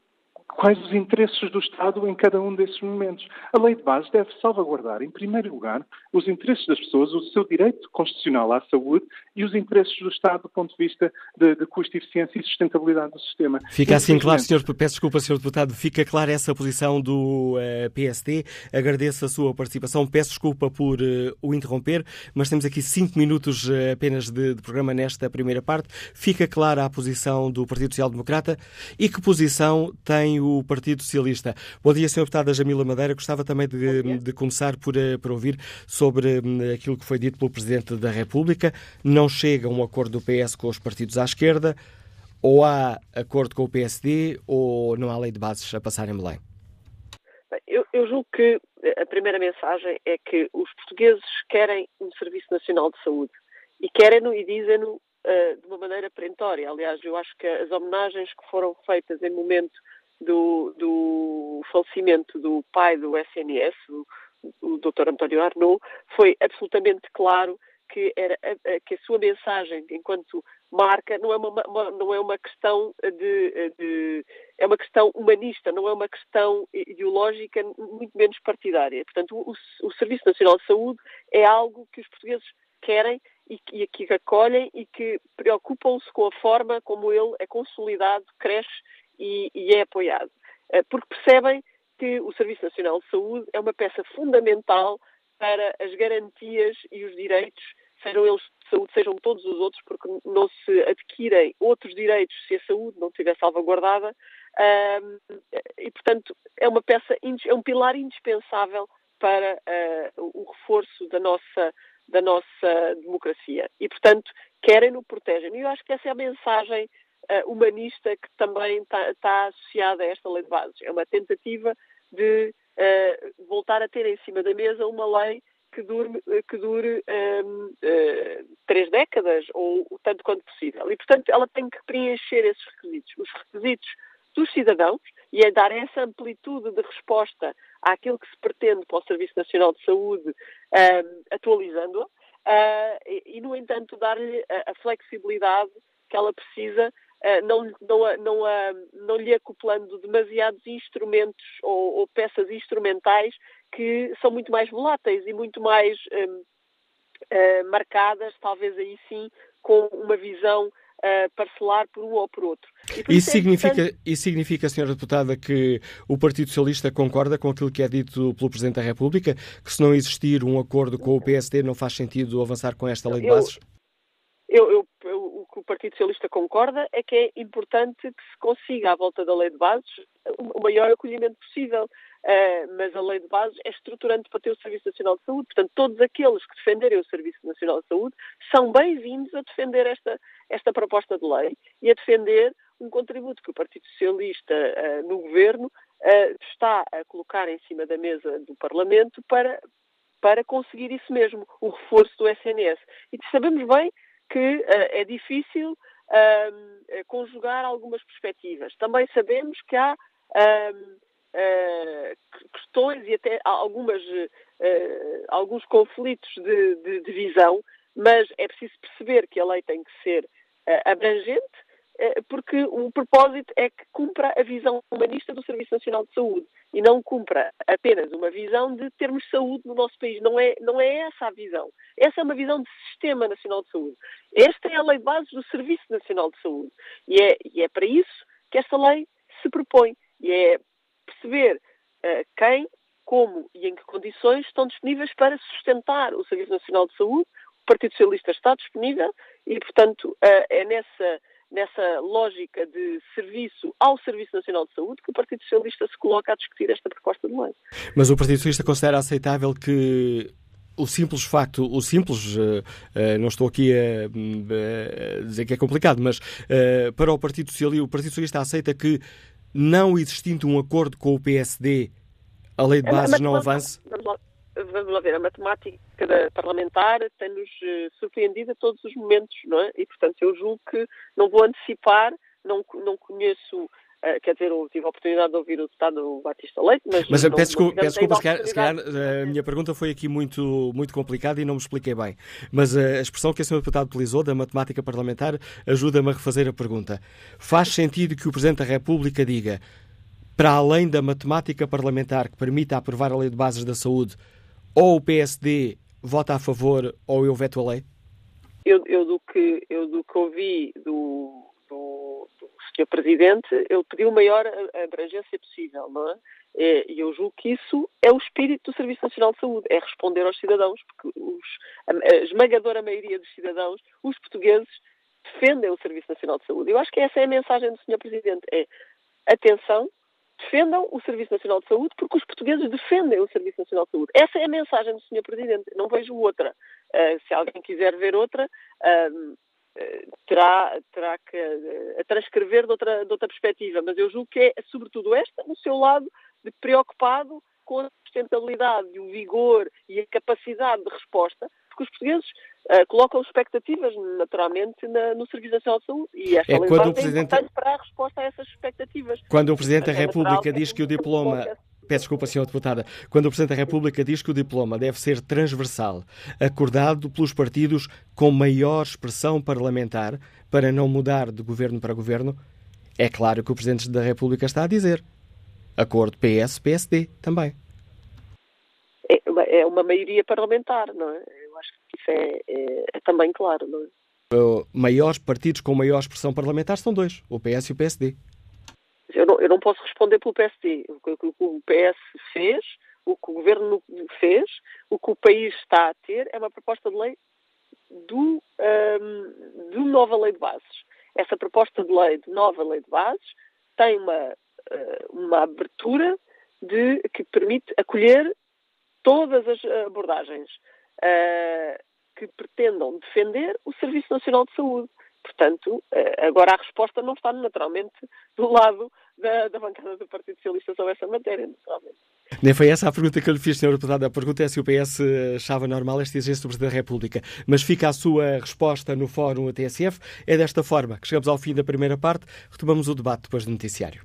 quais os interesses do Estado em cada um desses momentos. A lei de base deve salvaguardar, em primeiro lugar, os interesses das pessoas, o seu direito constitucional à saúde e os interesses do Estado do ponto de vista de, de custo, eficiência e sustentabilidade do sistema. Fica assim claro, senhor, peço desculpa, Sr. Deputado, fica clara essa posição do uh, eh, PSD. Agradeço a sua participação, peço desculpa por uh, o interromper, mas temos aqui cinco minutos uh, apenas de, de programa nesta primeira parte. Fica clara a posição do Partido Social Democrata e que posição tem o Partido Socialista. Bom dia, Sr. Deputada Jamila Madeira. Gostava também de, de começar por, eh, por ouvir sobre hum, aquilo que foi dito pelo Presidente da República. Não chega um acordo do PS com os partidos à esquerda, ou há acordo com o PSD, ou não há lei de bases a passar em Belém? Eu, eu, julgo que a primeira mensagem é que os portugueses querem um Serviço Nacional de Saúde e querem-no e dizem-no uh, de uma maneira perentória. Aliás, eu acho que as homenagens que foram feitas em momento do, do falecimento do pai do SNS, o, o Dr. António Arnaud, foi absolutamente claro que, era, que a sua mensagem, enquanto marca, não é uma, uma não é uma questão de, de, é uma questão humanista, não é uma questão ideológica, muito menos partidária. Portanto, o, o Serviço Nacional de Saúde é algo que os portugueses querem e e que acolhem e que preocupam-se com a forma como ele é consolidado, cresce e, e é apoiado. Eh, porque percebem que o Serviço Nacional de Saúde é uma peça fundamental para as garantias e os direitos, sejam eles de saúde, sejam todos os outros, porque não se adquirem outros direitos se a saúde não estiver salvaguardada. e, portanto, é uma peça, é um pilar indispensável para uh, o reforço da nossa, da nossa democracia. E, portanto, querem-no, protegem. E eu acho que essa é a mensagem uh, humanista que também está tá associada a esta lei de bases. É uma tentativa de uh, voltar a ter em cima da mesa uma lei que dure, que dure um, uh, eh, três décadas ou tanto quanto possível. E, portanto, ela tem que preencher esses requisitos. Os requisitos dos cidadãos e é dar essa amplitude de resposta àquilo que se pretende para o Serviço Nacional de Saúde, um, atualizando-a, uh, e, no entanto, dar-lhe a, a, flexibilidade que ela precisa não, não, não, não lhe acoplando demasiados instrumentos ou, ou, peças instrumentais que são muito mais voláteis e muito mais um, uh, eh, marcadas, talvez aí sim, com uma visão uh, parcelar por um ou por outro. Por isso, isso, é significa, importante... isso significa, Sra. Deputada, que o Partido Socialista concorda com aquilo que é dito pelo Presidente da República, que se não existir um acordo com o PSD não faz sentido avançar com esta lei de bases? Eu, eu, eu, Partido Socialista concorda é que é importante que se consiga, à volta da lei de bases, o maior acolhimento possível. Uh, mas a lei de bases é estruturante para ter o Serviço Nacional de Saúde. Portanto, todos aqueles que defenderem o Serviço Nacional de Saúde são bem-vindos a defender esta, esta proposta de lei e a defender um contributo que o Partido Socialista uh, no governo uh, está a colocar em cima da mesa do Parlamento para, para conseguir isso mesmo, o reforço do SNS. E sabemos bem que é difícil conjugar algumas perspectivas. Também sabemos que há uh, questões e até algumas, uh, alguns conflitos de, de, de, visão, mas é preciso perceber que a lei tem que ser uh, abrangente, porque o propósito é que cumpra a visão humanista do Serviço Nacional de Saúde e não cumpra apenas uma visão de termos saúde no nosso país. Não é, não é essa a visão. Essa é uma visão de Sistema Nacional de Saúde. Esta é a lei de base do Serviço Nacional de Saúde. E é, e é para isso que esta lei se propõe. E é perceber uh, quem, como e em que condições estão disponíveis para sustentar o Serviço Nacional de Saúde. O Partido Socialista está disponível e, portanto, uh, é nessa, nessa lógica de serviço ao Serviço Nacional de Saúde que o Partido Socialista se coloca a discutir esta proposta de lei. Mas o Partido Socialista considera aceitável que o simples facto, o simples, uh, uh, não estou aqui a, a, dizer que é complicado, mas para o Partido Socialista, o Partido Socialista aceita que não existindo um acordo com o PSD, a lei de bases não avance? Vamos lá, vamos lá ver, a matemática parlamentar tem-nos eh, surpreendido a todos os momentos, não é? E, portanto, eu julgo que não vou antecipar, não, não conheço Uh, quer dizer, eu tive a oportunidade de ouvir o deputado Batista Leite, mas... Mas não, peço desculpa, peço desculpa se, calhar, se calhar eh, a minha pergunta foi aqui muito, muito complicada e não me expliquei bem. Mas a expressão que a senhora deputado utilizou, da matemática parlamentar, ajuda-me a refazer a pergunta. Faz sentido que o Presidente da República diga, para além da matemática parlamentar que permita aprovar a lei de bases da saúde, ou o PSD vota a favor ou eu veto a lei? Eu, eu, do, que, eu do que ouvi do, do, do Sr. Presidente, ele pediu maior abrangência possível, não é? E eu julgo que isso é o espírito do Serviço Nacional de Saúde, é responder aos cidadãos, porque os, a, esmagadora maioria dos cidadãos, os portugueses, defendem o Serviço Nacional de Saúde. Eu acho que essa é a mensagem do Sr. Presidente, é atenção, defendam o Serviço Nacional de Saúde, porque os portugueses defendem o Serviço Nacional de Saúde. Essa é a mensagem do Sr. Presidente. Não vejo outra. Uh, se alguém quiser ver outra, uh, terá, terá que uh, transcrever de outra, de outra perspectiva. Mas eu julgo que é, sobretudo, esta, no seu lado de preocupado com a sustentabilidade e o vigor e a capacidade de resposta, porque os portugueses uh, colocam expectativas, naturalmente, na, no Serviço Nacional de Saúde. E esta é lei quando o Presidente... é importante para a resposta a essas expectativas. Quando o Presidente da é República diz que o diploma... Peço desculpa, Sra. Deputada. Quando o Presidente da República diz que o diploma deve ser transversal, acordado pelos partidos com maior expressão parlamentar, para não mudar de governo para governo, é claro que o Presidente da República está a dizer. Acordo PS-PSD também. É é uma maioria parlamentar, não é? Isso é, é, é também claro, não é? Uh, maiores partidos com maior expressão parlamentar são dois, o PS e o PSD. Eu não, eu não posso responder pelo PSD. O que o PS fez, o que o governo fez, o que o país está a ter é uma proposta de lei do, um, de nova lei de bases. Essa proposta de lei de nova lei de bases tem uma, uh, uma abertura de, que permite acolher todas as abordagens uh, que pretendam defender o Serviço Nacional de Saúde. Portanto, uh, agora a resposta não está naturalmente do lado da, da, bancada do Partido Socialista sobre essa matéria, naturalmente. Nem foi essa a pergunta que eu lhe fiz, Sr. Deputado. A pergunta é se o PS achava normal esta exigência do Presidente da República. Mas fica a sua resposta no Fórum TSF. É desta forma que chegamos ao fim da primeira parte. Retomamos o debate depois do noticiário.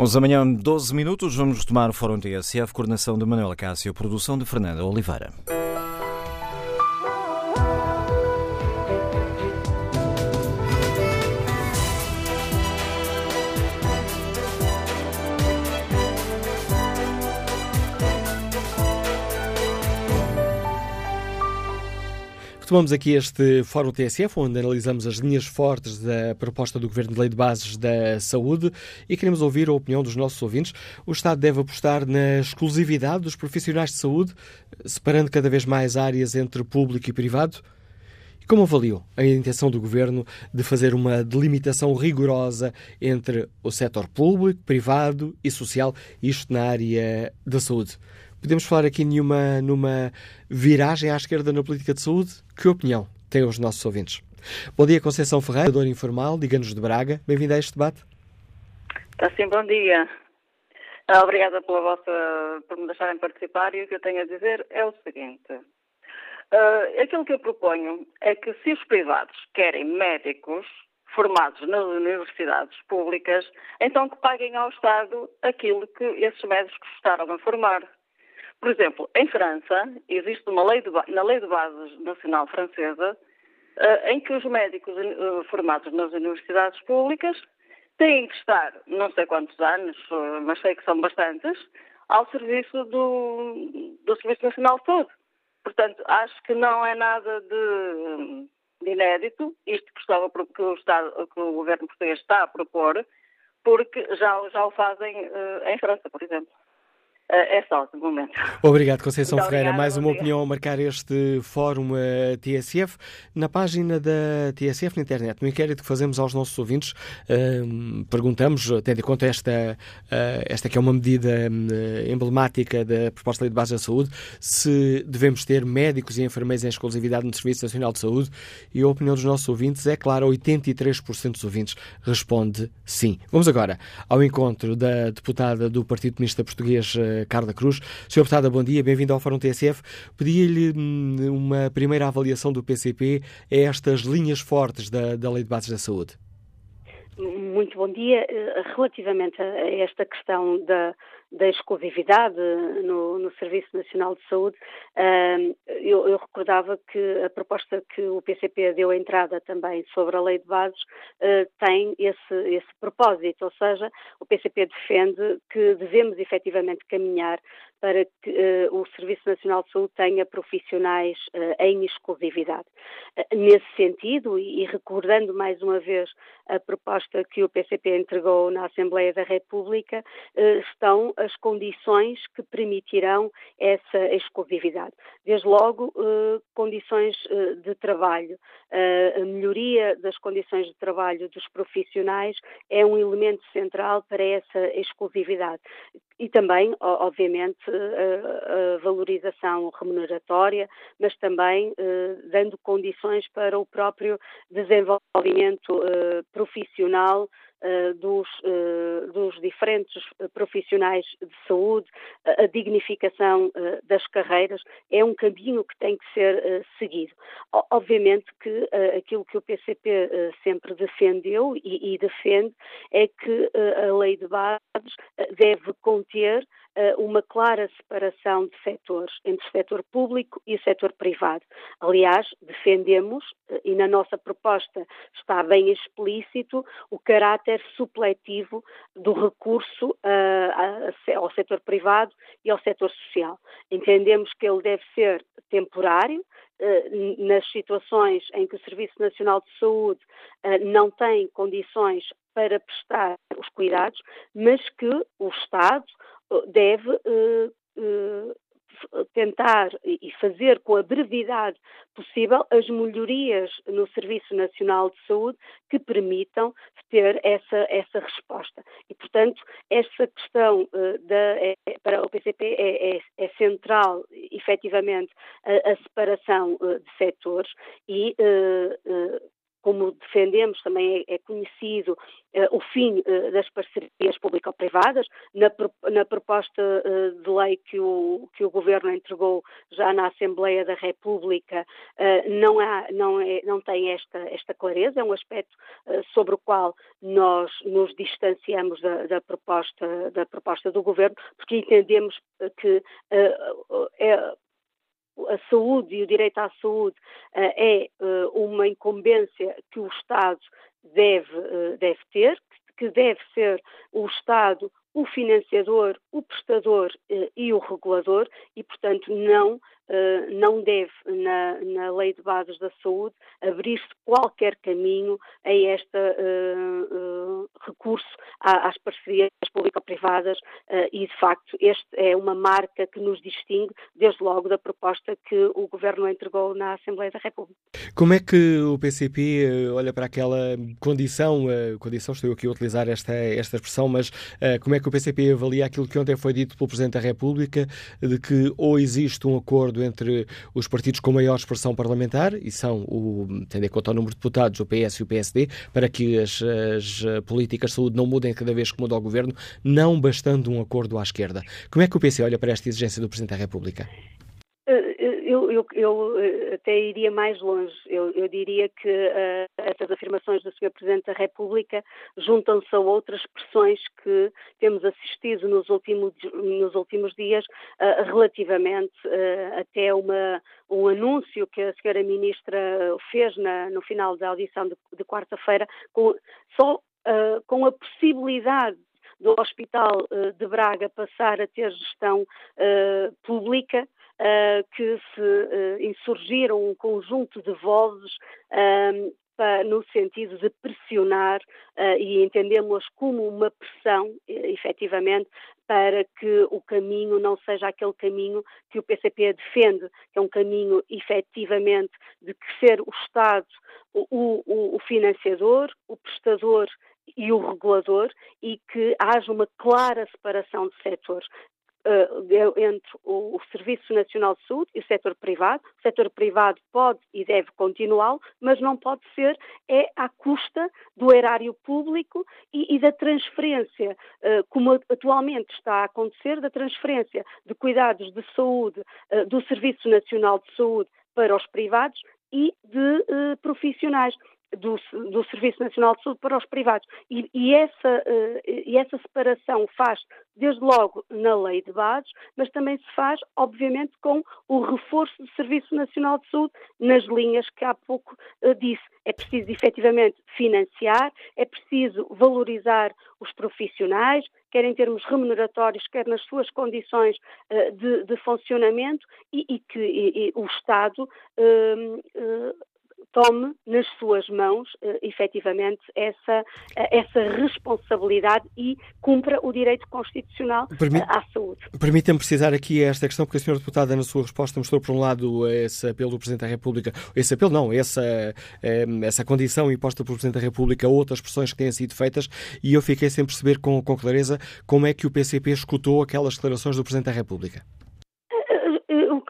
11 da manhã, 12 minutos, vamos retomar o Fórum TSF, coordenação de Manuela Cássio, produção de Fernanda Oliveira. Retomamos aqui este Fórum TSF, onde analisamos as linhas fortes da proposta do Governo de Lei de Bases da Saúde e queremos ouvir a opinião dos nossos ouvintes. O Estado deve apostar na exclusividade dos profissionais de saúde, separando cada vez mais áreas entre público e privado? E como avaliou a intenção do Governo de fazer uma delimitação rigorosa entre o setor público, privado e social, isto na área da saúde? Podemos falar aqui numa, numa viragem à esquerda na política de saúde? Que opinião têm os nossos ouvintes? Bom dia, Conceição Ferreira, dor informal, diga-nos de Braga. Bem-vinda a este debate. Está sim, bom dia. Ah, obrigada pela vossa, por me deixarem participar e o que eu tenho a dizer é o seguinte. Uh, aquilo que eu proponho é que se os privados querem médicos formados nas universidades públicas, então que paguem ao Estado aquilo que esses médicos gostaram de formar. Por exemplo, em França, existe uma lei de, na Lei de Bases Nacional Francesa uh, em que os médicos uh, formados nas universidades públicas têm que estar, não sei quantos anos, uh, mas sei que são bastantes, ao serviço do, do Serviço Nacional Saúde. Portanto, acho que não é nada de, de inédito, isto que, estava, que, o Estado, que o governo português está a propor, porque já, já o fazem em França, por exemplo. Eh, é só, de momento. Obrigado, Conceição Muito Ferreira. Mais uma opinião a marcar este fórum uh, TSF. Na página da TSF na internet, no inquérito que fazemos aos nossos ouvintes, uh, perguntamos, tendo em conta esta, uh, esta que é uma medida emblemática da proposta de lei de base da saúde, se devemos ter médicos e enfermeiros em exclusividade no Serviço Nacional de Saúde. E a opinião dos nossos ouvintes é clara, 83% dos ouvintes responde sim. Vamos agora ao encontro da deputada do Partido Comunista Português, Carla Cruz. Sr. Deputada, bom dia, bem-vindo ao Fórum TSF. Pedia-lhe hum, uma primeira avaliação do PCP a estas linhas fortes da, da Lei de Bases da Saúde. Muito bom dia. Eh, relativamente a esta questão da, da exclusividade no, no, Serviço Nacional de Saúde, eu, eu, recordava que a proposta que o PCP deu entrada também sobre a lei de bases uh, tem esse, esse propósito, ou seja, o PCP defende que devemos efetivamente caminhar para que uh, o Serviço Nacional de Saúde tenha profissionais uh, em exclusividade. Uh, nesse sentido, e, e, recordando mais uma vez a proposta que o PCP entregou na Assembleia da República, estão as condições que permitirão essa exclusividade. Desde logo, condições de trabalho. a melhoria das condições de trabalho dos profissionais é um elemento central para essa exclusividade. E também, obviamente, a, a valorização remuneratória, mas também eh, dando condições para o próprio desenvolvimento eh, profissional eh, dos, dos, diferentes profissionais de saúde, a dignificação das carreiras, é um caminho que tem que ser seguido. Obviamente que aquilo que o PCP sempre defendeu e, e defende é que a lei de bases deve conter eh, uma clara separação de setores entre o setor público e o setor privado. Aliás, defendemos, eh, e na nossa proposta está bem explícito, o caráter supletivo do recurso uh, ao setor privado e ao setor social. Entendemos que ele deve ser temporário, nas situações em que o Serviço Nacional de Saúde não tem condições para prestar os cuidados, mas que o Estado deve uh, uh, tentar e fazer com a brevidade possível as melhorias no Serviço Nacional de Saúde que permitam ter essa, essa resposta. E, portanto, essa questão da, é, para o PCP é, é, é central, efetivamente, a, a separação de setores e como defendemos, também é, é conhecido uh, o fim uh, das parcerias público-privadas. Na, proposta uh, de lei que o, que o Governo entregou já na Assembleia da República, não, há, não, é, não tem esta, esta clareza, é um aspecto sobre o qual nós nos distanciamos da, da, proposta, da proposta do Governo, porque entendemos que é, a saúde e o direito à saúde uh, é uh, uma incumbência que o Estado deve, uh, deve ter, que deve ser o Estado o financiador, o prestador e o regulador e, portanto, não uh, não deve, na, na, lei de bases da saúde, abrir-se qualquer caminho a este uh, recurso às parcerias público-privadas e, de facto, este é uma marca que nos distingue, desde logo, da proposta que o Governo entregou na Assembleia da República. Como é que o PCP olha para aquela condição, condição, estou aqui a utilizar esta, esta expressão, mas como é que o PCP avalia aquilo que ontem foi dito pelo Presidente da República, de que ou existe um acordo entre os partidos com maior expressão parlamentar, e são, o, tendo em conta o número de deputados, o PS e o PSD, para que as, as políticas de saúde não mudem cada vez que muda o governo, não bastando um acordo à esquerda. Como é que o PC olha para esta exigência do Presidente da República? Eu, eu, eh, até iria mais longe. Eu, eu diria que uh, essas afirmações do Sr. Presidente da República juntam-se a outras expressões que temos assistido nos últimos, nos últimos dias uh, relativamente uh, até uma, um anúncio que a Sra. Ministra fez na, no final da audição de, de quarta-feira, só com a possibilidade do Hospital de Braga passar a ter gestão pública, que se uh, insurgiram um conjunto de vozes uh, no sentido de pressionar e entendemos como uma pressão, efetivamente, para que o caminho não seja aquele caminho que o PCP defende, que é um caminho efetivamente de que ser o Estado o, o, o financiador, o prestador e o regulador e que haja uma clara separação de setores. Uh, entre o, Serviço Nacional de Saúde e o setor privado. O setor privado pode e deve continuá-lo, mas não pode ser é à custa do erário público e, e da transferência, uh, como atualmente está a acontecer, da transferência de cuidados de saúde uh, do Serviço Nacional de Saúde para os privados e de profissionais do, do, Serviço Nacional de Saúde para os privados. E, e, essa, uh, e essa separação faz desde logo na lei de bases, mas também se faz, obviamente, com o reforço do Serviço Nacional de Saúde nas linhas que há pouco uh, disse. É preciso efetivamente financiar, é preciso valorizar os profissionais, quer em termos remuneratórios, quer nas suas condições uh, de, de, funcionamento, e, e que e, o Estado uh, tome nas suas mãos, uh, efetivamente, essa, uh, essa responsabilidade e cumpra o direito constitucional uh, à saúde. Permita-me precisar aqui esta questão, porque a senhora deputada, na sua resposta, mostrou, por um lado, esse apelo do Presidente da República, esse apelo não, essa, essa condição imposta pelo Presidente da República a outras pressões que têm sido feitas, e eu fiquei sem perceber com, com clareza como é que o PCP escutou aquelas declarações do Presidente da República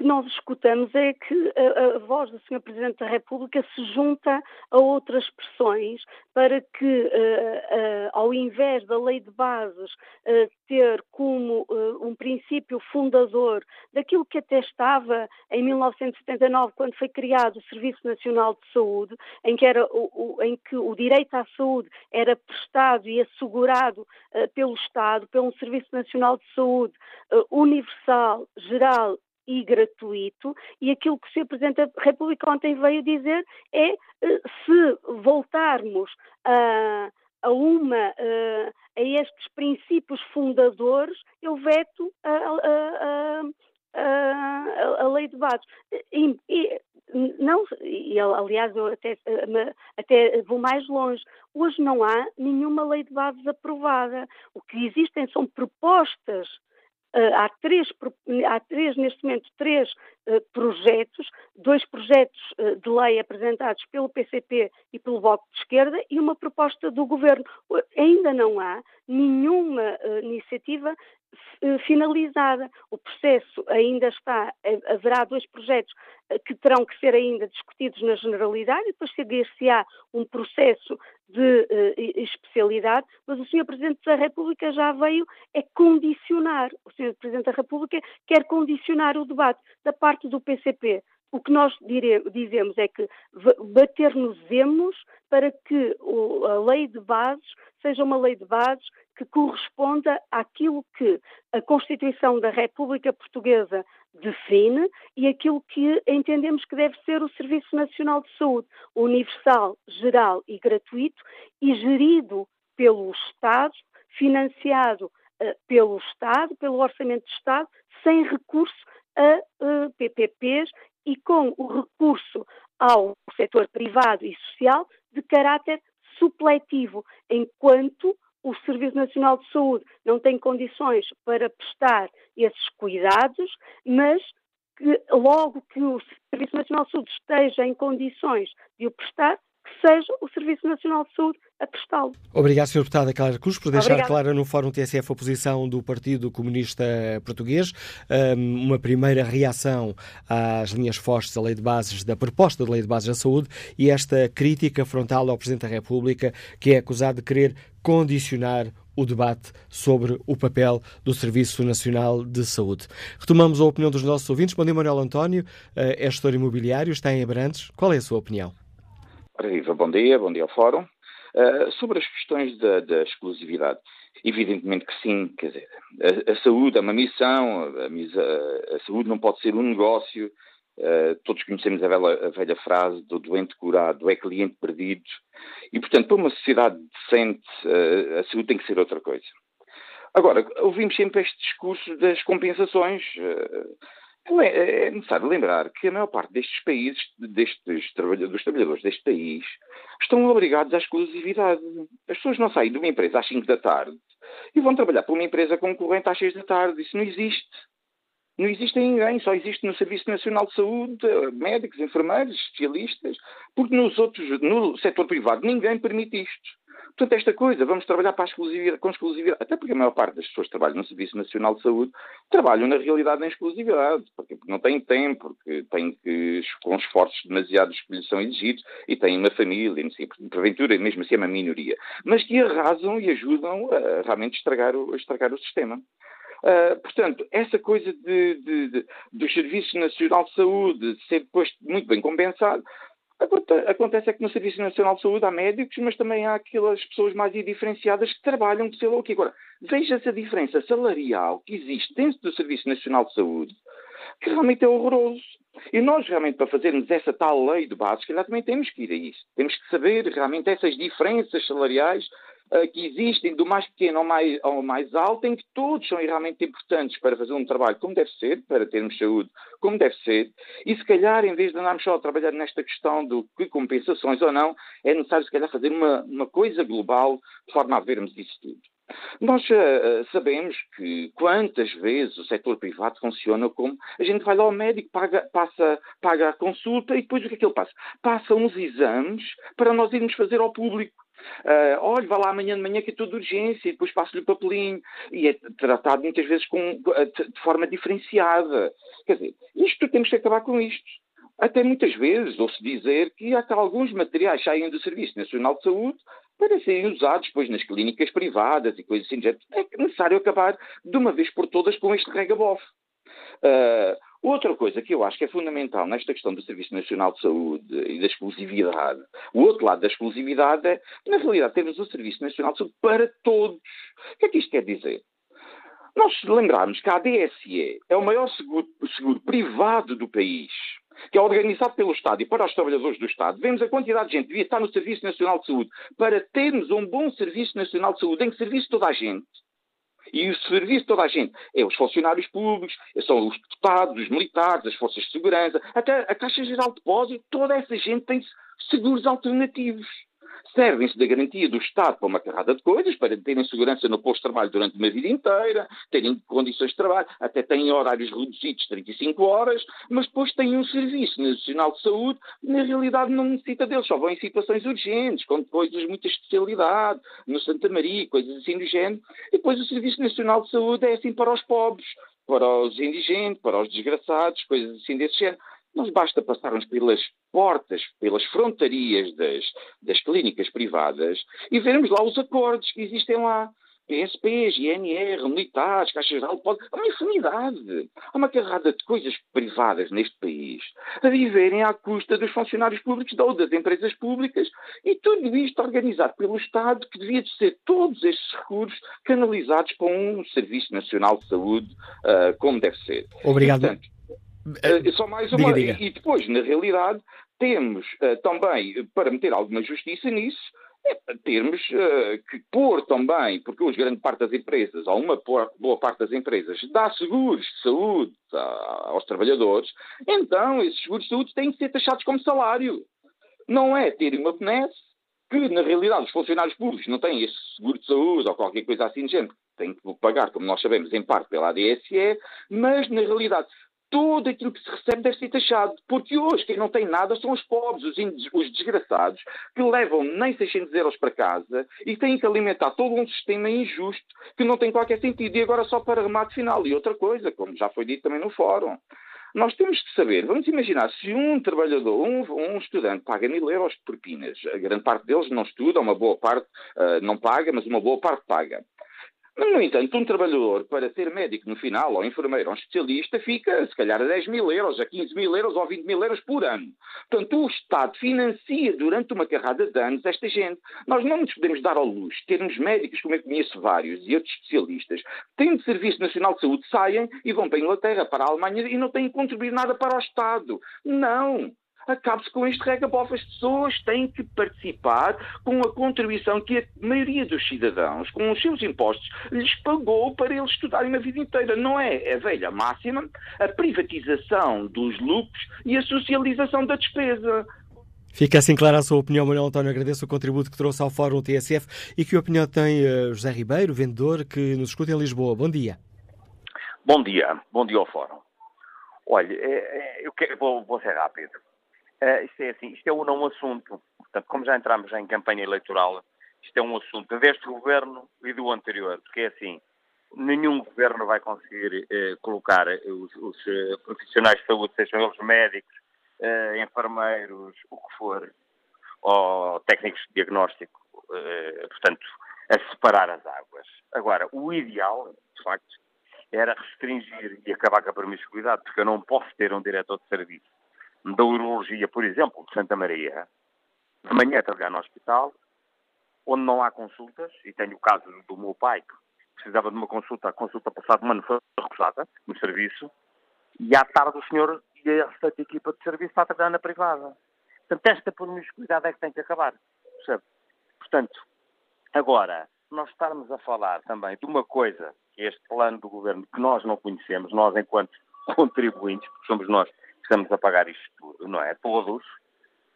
que nós escutamos é que a, a, voz do Sr. Presidente da República se junta a outras pressões para que, uh, uh, ao invés da lei de bases uh, ter como um princípio fundador daquilo que até estava em 1979, quando foi criado o Serviço Nacional de Saúde, em que, era o, o, em que o direito à saúde era prestado e assegurado pelo Estado, pelo Serviço Nacional de Saúde universal, geral e gratuito, e aquilo que o Sr. Presidente da República ontem veio dizer é eh, se voltarmos a, a uma eh, a estes princípios fundadores, eu veto a, a, a, a lei de bases. E, e, não, e, aliás, eu até, até vou mais longe. Hoje não há nenhuma lei de bases aprovada. O que existem são propostas há, três, há três, neste momento, três uh, projetos, dois projetos uh, de lei apresentados pelo PCP e pelo Bloco de Esquerda e uma proposta do Governo. Ainda não há nenhuma iniciativa finalizada. O processo ainda está, haverá dois projetos que terão que ser ainda discutidos na generalidade e depois seguir-se-á um processo de uh, especialidade, mas o Sr. Presidente da República já veio é condicionar, o Sr. Presidente da República quer condicionar o debate da parte do PCP. O que nós dire, dizemos é que bater-nos-emos para que o, a lei de bases seja uma lei de bases que corresponda àquilo que a Constituição da República Portuguesa define e aquilo que entendemos que deve ser o Serviço Nacional de Saúde, universal, geral e gratuito e gerido pelo Estado, financiado uh, pelo Estado, pelo Orçamento do Estado, sem recurso a uh, PPPs e com o recurso ao setor privado e social de caráter supletivo, enquanto o Serviço Nacional de Saúde não tem condições para prestar esses cuidados, mas que logo que o Serviço Nacional de Saúde esteja em condições de o prestar, que seja o Serviço Nacional de Saúde a prestá-lo. Obrigado, Sr. Deputada Clara Cruz, por deixar Obrigada. clara no Fórum TSF a posição do Partido Comunista Português. uma primeira reação às linhas fortes da Lei de Bases, da proposta de Lei de Bases da Saúde e esta crítica frontal ao Presidente da República, que é acusado de querer condicionar o debate sobre o papel do Serviço Nacional de Saúde. Retomamos a opinião dos nossos ouvintes. Bom dia, Manuel António, é gestor imobiliário, está em Abrantes. Qual é a sua opinião? Viva, bom dia, bom dia ao Fórum. Uh, sobre as questões da, da, exclusividade, evidentemente que sim, quer dizer, a, a saúde é uma missão, a, a, a, saúde não pode ser um negócio, uh, todos conhecemos velha, a velha, frase do doente curado é cliente perdido, e portanto, para uma sociedade decente, uh, a saúde tem que ser outra coisa. Agora, ouvimos sempre este discurso das compensações. É, é necessário lembrar que a maior parte destes países, destes trabalhadores, dos trabalhadores deste país, estão obrigados à exclusividade. As pessoas não saem de uma empresa às 5 da tarde e vão trabalhar para uma empresa concorrente às 6 da tarde. Isso não existe. Não existe em ninguém, só existe no Serviço Nacional de Saúde, médicos, enfermeiros, especialistas, porque nos outros, no setor privado ninguém permite isto. Portanto, esta coisa, vamos trabalhar para exclusividade, com exclusividade, até porque a maior parte das pessoas que trabalham no Serviço Nacional de Saúde trabalham na realidade em exclusividade, porque não têm tempo, porque têm que, com esforços demasiados que lhes são exigidos, e têm uma família, não sei, porventura, mesmo assim é uma minoria, mas que arrasam e ajudam a realmente estragar o, estragar o sistema. Uh, portanto, essa coisa de, de, de, do Serviço Nacional de Saúde ser depois muito bem compensado, Acontece é que no Serviço Nacional de Saúde há médicos, mas também há aquelas pessoas mais diferenciadas que trabalham de sei lá o Agora, veja-se a diferença salarial que existe dentro do Serviço Nacional de Saúde, que realmente é horroroso. E nós, realmente, para fazermos essa tal lei de base, que também temos que ir a isso. Temos que saber realmente essas diferenças salariais que existem, do mais pequeno ao mais, ao mais alto, em que todos são realmente importantes para fazer um trabalho como deve ser, para termos saúde como deve ser, e se calhar, em vez de andarmos só a trabalhar nesta questão do que compensações ou não, é necessário, se calhar, fazer uma, uma coisa global de forma a vermos isso tudo. Nós uh, sabemos que quantas vezes o setor privado funciona como a gente vai lá ao médico, paga, passa, paga a consulta e depois o que é que ele passa? Passa uns exames para nós irmos fazer ao público. Uh, olha, vá lá amanhã de manhã que é tudo de urgência e depois passo-lhe o papelinho. E é tratado muitas vezes com, de forma diferenciada. Quer dizer, isto temos que acabar com isto. Até muitas vezes ouço dizer que até alguns materiais saem do Serviço Nacional de Saúde para serem usados depois nas clínicas privadas e coisas assim. É necessário acabar de uma vez por todas com este regabof. Uh, Outra coisa que eu acho que é fundamental nesta questão do Serviço Nacional de Saúde e da exclusividade, o outro lado da exclusividade é, na realidade, termos o Serviço Nacional de Saúde para todos. O que é que isto quer dizer? Nós lembrarmos que a ADSE é o maior seguro, seguro privado do país, que é organizado pelo Estado e para os trabalhadores do Estado, vemos a quantidade de gente que devia estar no Serviço Nacional de Saúde para termos um bom Serviço Nacional de Saúde em que serviço toda a gente. E o serviço de toda a gente. É os funcionários públicos, são os deputados, os militares, as forças de segurança, até a Caixa Geral de Depósito, toda essa gente tem seguros alternativos servem-se da garantia do Estado para uma carrada de coisas, para terem segurança no posto de trabalho durante uma vida inteira, terem condições de trabalho, até têm horários reduzidos, 35 horas, mas depois têm um serviço nacional de saúde que na realidade não necessita deles, só vão em situações urgentes, com coisas de muita especialidade, no Santa Maria, coisas assim do género, e depois o Serviço Nacional de Saúde é assim para os pobres, para os indigentes, para os desgraçados, coisas assim desse género. Nós basta passarmos pelas portas, pelas frontarias das, das clínicas privadas e vermos lá os acordos que existem lá. PSPs, INR, militares, Caixa Geral de Há uma infinidade. Há uma carrada de coisas privadas neste país a viverem à custa dos funcionários públicos ou das empresas públicas e tudo isto organizado pelo Estado que devia de ser todos estes recursos canalizados para um Serviço Nacional de Saúde uh, como deve ser. Obrigado. E, portanto, Uh, só mais uma. Diga, diga. E depois, na realidade, temos uh, também, para meter alguma justiça nisso, é termos uh, que pôr também, porque hoje grande parte das empresas, ou uma boa parte das empresas, dá seguros de saúde aos trabalhadores, então esses seguros de saúde têm que ser taxados como salário. Não é ter uma benesse que, na realidade, os funcionários públicos não têm esse seguro de saúde ou qualquer coisa assim de gente, têm que pagar, como nós sabemos, em parte pela ADSE, mas, na realidade, tudo aquilo que se recebe deve ser taxado. Porque hoje quem não tem nada são os pobres, os, os desgraçados, que levam nem 600 euros para casa e têm que alimentar todo um sistema injusto que não tem qualquer sentido. E agora só para remate final. E outra coisa, como já foi dito também no fórum, nós temos de saber, vamos imaginar, se um trabalhador, um, um, estudante paga mil euros de propinas, a grande parte deles não estuda, uma boa parte uh, não paga, mas uma boa parte paga. Mas, no entanto, um trabalhador, para ser médico no final, ou enfermeiro, ou especialista, fica, se calhar, a 10 mil euros, a 15 mil euros ou 20 mil euros por ano. Portanto, o Estado financia durante uma carrada de anos esta gente. Nós não nos podemos dar ao luxo de termos médicos, como eu conheço vários, e outros especialistas, têm de Serviço Nacional de Saúde, saem e vão para a Inglaterra, para a Alemanha e não têm que contribuir nada para o Estado. Não! Acabe-se com este regabof. As pessoas têm que participar com a contribuição que a maioria dos cidadãos, com os seus impostos, lhes pagou para eles estudarem a vida inteira. Não é a velha máxima, a privatização dos lucros e a socialização da despesa. Fica assim clara a sua opinião, Manuel António. Agradeço o contributo que trouxe ao Fórum TSF e que opinião tem uh, José Ribeiro, vendedor, que nos escuta em Lisboa. Bom dia. Bom dia, bom dia ao Fórum. Olha, é, é, eu quero, vou, vou ser rápido. Uh, isto é assim, isto é um não assunto. Portanto, como já entramos em campanha eleitoral, isto é um assunto deste governo e do anterior, porque é assim, nenhum governo vai conseguir uh, colocar os, os uh, profissionais de saúde, sejam eles médicos, enfermeiros, o que for, ou técnicos de diagnóstico, portanto, a separar as águas. Agora, o ideal, de facto, era restringir e acabar com a promiscuidade, porque eu não posso ter um diretor de serviço da urologia, por exemplo, de Santa Maria, de manhã trabalhar no hospital, onde não há consultas, e tenho o caso do meu pai, que precisava de uma consulta, a consulta passada um ano foi recusada no serviço, e à tarde o senhor e a restante equipa de serviço está a trabalhar na privada. Portanto, esta promiscuidade é que tem que acabar. Percebe? Portanto, agora, nós estarmos a falar também de uma coisa, este plano do governo, que nós não conhecemos, nós enquanto contribuintes, porque somos nós estamos a pagar isto tudo, não é? Todos,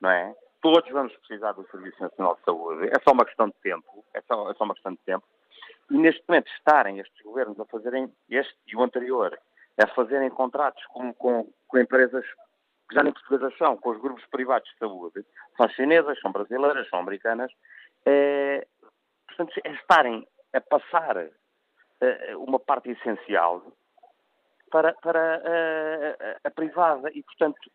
não é? Todos vamos precisar do Serviço Nacional de Saúde. É só uma questão de tempo. É só, é só uma questão de tempo. E neste momento estarem estes governos a fazerem, este e o anterior, a fazerem contratos com, com, com empresas que já nem portuguesas são, com os grupos privados de saúde, são chinesas, são brasileiras, são americanas, é, portanto, é estarem a passar é, uma parte essencial para, para a, a, a privada e, portanto,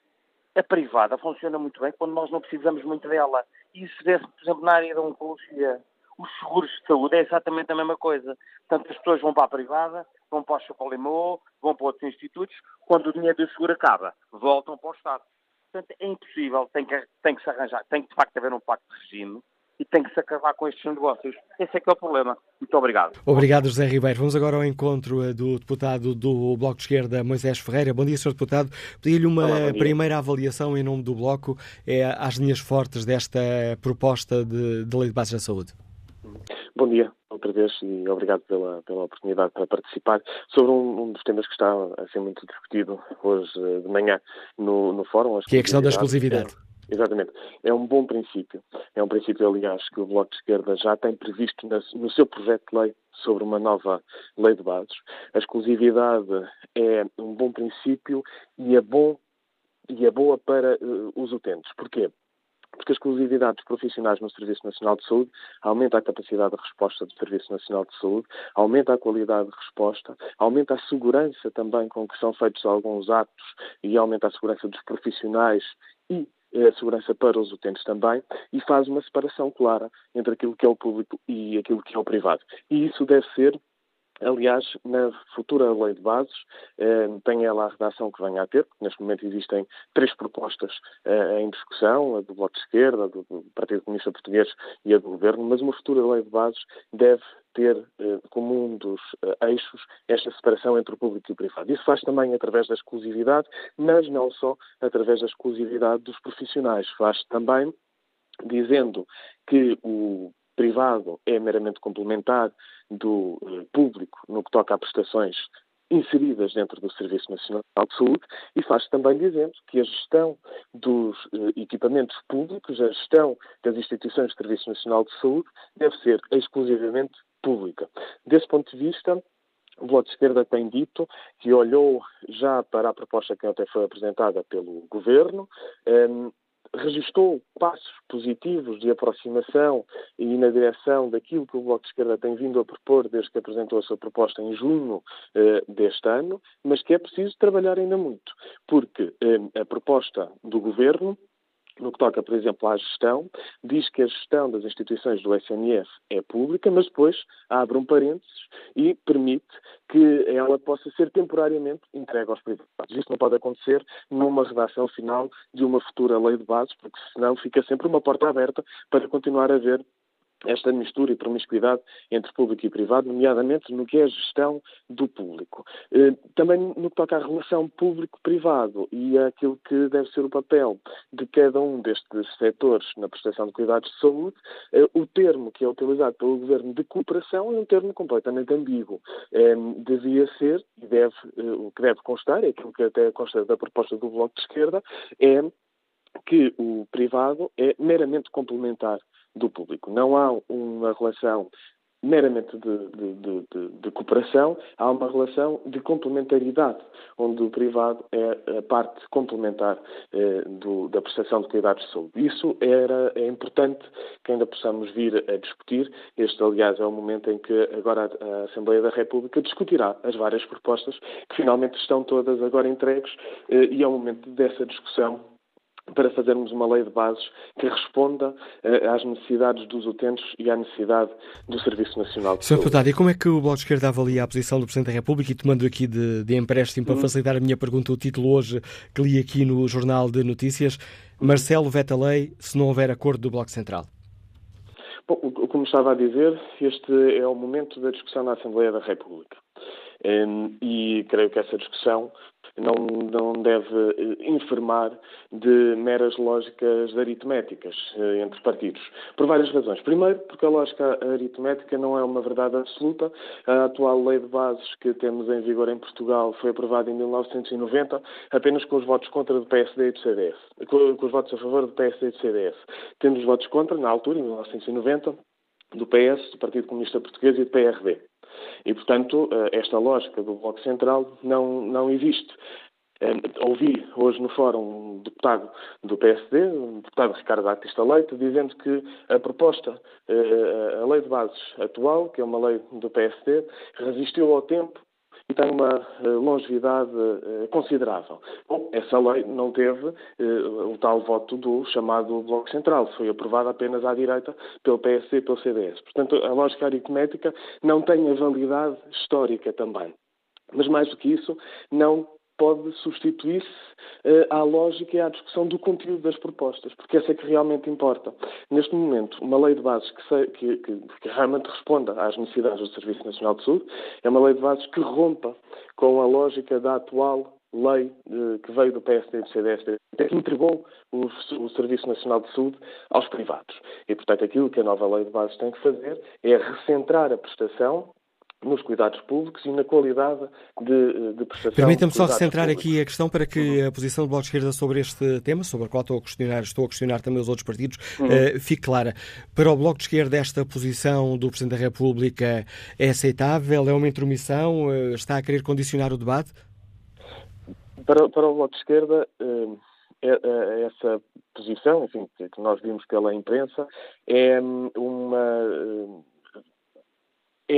a privada funciona muito bem quando nós não precisamos muito dela. E isso vê-se, por exemplo, na área da oncologia. Os seguros de saúde é exatamente a mesma coisa. Portanto, as pessoas vão para a privada, vão para o Chocolimau, vão para outros institutos, quando o dinheiro do seguro acaba, voltam para o Estado. Portanto, é impossível, tem que, tem que se arranjar, tem que de facto haver um pacto de regime e tem que se acabar com estes negócios. Esse é que é o problema. Muito obrigado. Obrigado, José Ribeiro. Vamos agora ao encontro eh, do deputado do Bloco de Esquerda, Moisés Ferreira. Bom dia, Sr. Deputado. Pedi-lhe uma Olá, primeira avaliação em nome do Bloco é, às linhas fortes desta proposta de, de lei de base da saúde. Bom dia, outra vez, e obrigado pela, pela oportunidade para participar sobre um, um, dos temas que está a ser muito discutido hoje eh, de manhã no, no fórum. Que é a questão da exclusividade. É. Exatamente. É um bom princípio. É um princípio, aliás, que o Bloco de Esquerda já tem previsto no seu projeto de lei sobre uma nova lei de bases. A exclusividade é um bom princípio e é, bom, e é boa para uh, os utentes. Porquê? Porque a exclusividade dos profissionais no Serviço Nacional de Saúde aumenta a capacidade de resposta do Serviço Nacional de Saúde, aumenta a qualidade de resposta, aumenta a segurança também com que são feitos alguns atos e aumenta a segurança dos profissionais e a segurança para os utentes também e faz uma separação clara entre aquilo que é o público e aquilo que é o privado. E isso deve ser Aliás, na futura lei de bases, eh, tem ela a redação que venha a ter, porque neste momento existem três propostas eh, em discussão, a do Bloco de Esquerda, a do Partido Comunista Português e a do Governo, mas uma futura lei de bases deve ter eh, como um dos eixos esta separação entre o público e o privado. Isso faz também através da exclusividade, mas não só através da exclusividade dos profissionais, faz também dizendo que o privado é meramente complementar do eh, público no que toca a prestações inseridas dentro do Serviço Nacional de Saúde e faz também dizendo que a gestão dos eh, equipamentos públicos, a gestão das instituições do Serviço Nacional de Saúde deve ser exclusivamente pública. Desse ponto de vista, o Bloco de Esquerda tem dito que olhou já para a proposta que até foi apresentada pelo Governo, registrou passos positivos de aproximação e na direção daquilo que o Bloco de Esquerda tem vindo a propor desde que apresentou a sua proposta em junho eh, deste ano, mas que é preciso trabalhar ainda muito, porque eh, a proposta do Governo no que toca, por exemplo, à gestão, diz que a gestão das instituições do SNS é pública, mas depois abre um parênteses e permite que ela possa ser temporariamente entregue aos privados. Isto não pode acontecer numa redação final de uma futura lei de bases, porque senão fica sempre uma porta aberta para continuar a haver esta mistura e promiscuidade entre público e privado, nomeadamente no que é a gestão do público. Eh, também no que toca à relação público-privado e aquilo que deve ser o papel de cada um destes setores na prestação de cuidados de saúde, eh, o termo que é utilizado pelo Governo de cooperação é um termo completamente ambíguo. Eh, devia ser, e deve, o que deve constar, é aquilo que até consta da proposta do Bloco de Esquerda, é que o privado é meramente complementar do público. Não há uma relação meramente de, de, de, de, cooperação, há uma relação de complementaridade, onde o privado é a parte complementar eh, do, da prestação de cuidados de saúde. Isso era, é importante que ainda possamos vir a discutir. Este, aliás, é o momento em que agora a Assembleia da República discutirá as várias propostas que finalmente estão todas agora entregues eh, e é o momento dessa discussão para fazermos uma lei de bases que responda uh, às necessidades dos utentes e à necessidade do Serviço Nacional de Sr. Deputado, e como é que o Bloco de Esquerda avalia a posição do Presidente da República? E tomando aqui de, de empréstimo para uhum. facilitar a minha pergunta, o título hoje que li aqui no Jornal de Notícias, Marcelo veta lei se não houver acordo do Bloco Central. Bom, como estava a dizer, este é o momento da discussão na Assembleia da República. Um, e creio que essa discussão não, não deve eh, informar de meras lógicas aritméticas eh, entre partidos. Por várias razões. Primeiro, porque a lógica aritmética não é uma verdade absoluta. A atual lei de bases que temos em vigor em Portugal foi aprovada em 1990 apenas com os votos contra do PSD e do CDS. Com os votos a favor do PSD e do CDS. Temos votos contra, na altura, em 1990, do PS, do Partido Comunista Português e do PRD. E, portanto, eh, esta lógica do Bloco Central não, não existe. Eh, ouvi hoje no fórum um deputado do PSD, um deputado Ricardo Batista Leite, dizendo que a proposta, eh, a lei de bases atual, que é uma lei do PSD, resistiu ao tempo tem uma eh, longevidade eh, considerável. Bom, essa lei não teve eh, o tal voto do chamado Bloco Central, foi aprovada apenas à direita pelo PSD e pelo CDS. Portanto, a lógica aritmética não tem a validade histórica também. Mas mais do que isso, não pode substituir-se uh, à lógica e à discussão do conteúdo das propostas, porque essa é que realmente importa. Neste momento, uma lei de bases que, que, que, que, realmente responda às necessidades do Serviço Nacional de Saúde é uma lei de bases que rompa com a lógica da atual lei uh, que veio do PSD e do CDS, que entregou o, o, Serviço Nacional de Saúde aos privados. E, portanto, aquilo que a nova lei de bases tem que fazer é recentrar a prestação nos cuidados públicos e na qualidade de, de prestação. Permita-me só centrar públicos. aqui a questão para que uhum. a posição do Bloco de Esquerda sobre este tema, sobre a qual estou a questionar, estou a questionar também os outros partidos, uhum. uh, fique clara. Para o Bloco de Esquerda, esta posição do Presidente da República é aceitável? É uma intromissão? Uh, está a querer condicionar o debate? Para, para o Bloco de Esquerda, uh, essa posição, enfim, que nós vimos pela imprensa, é hum, uma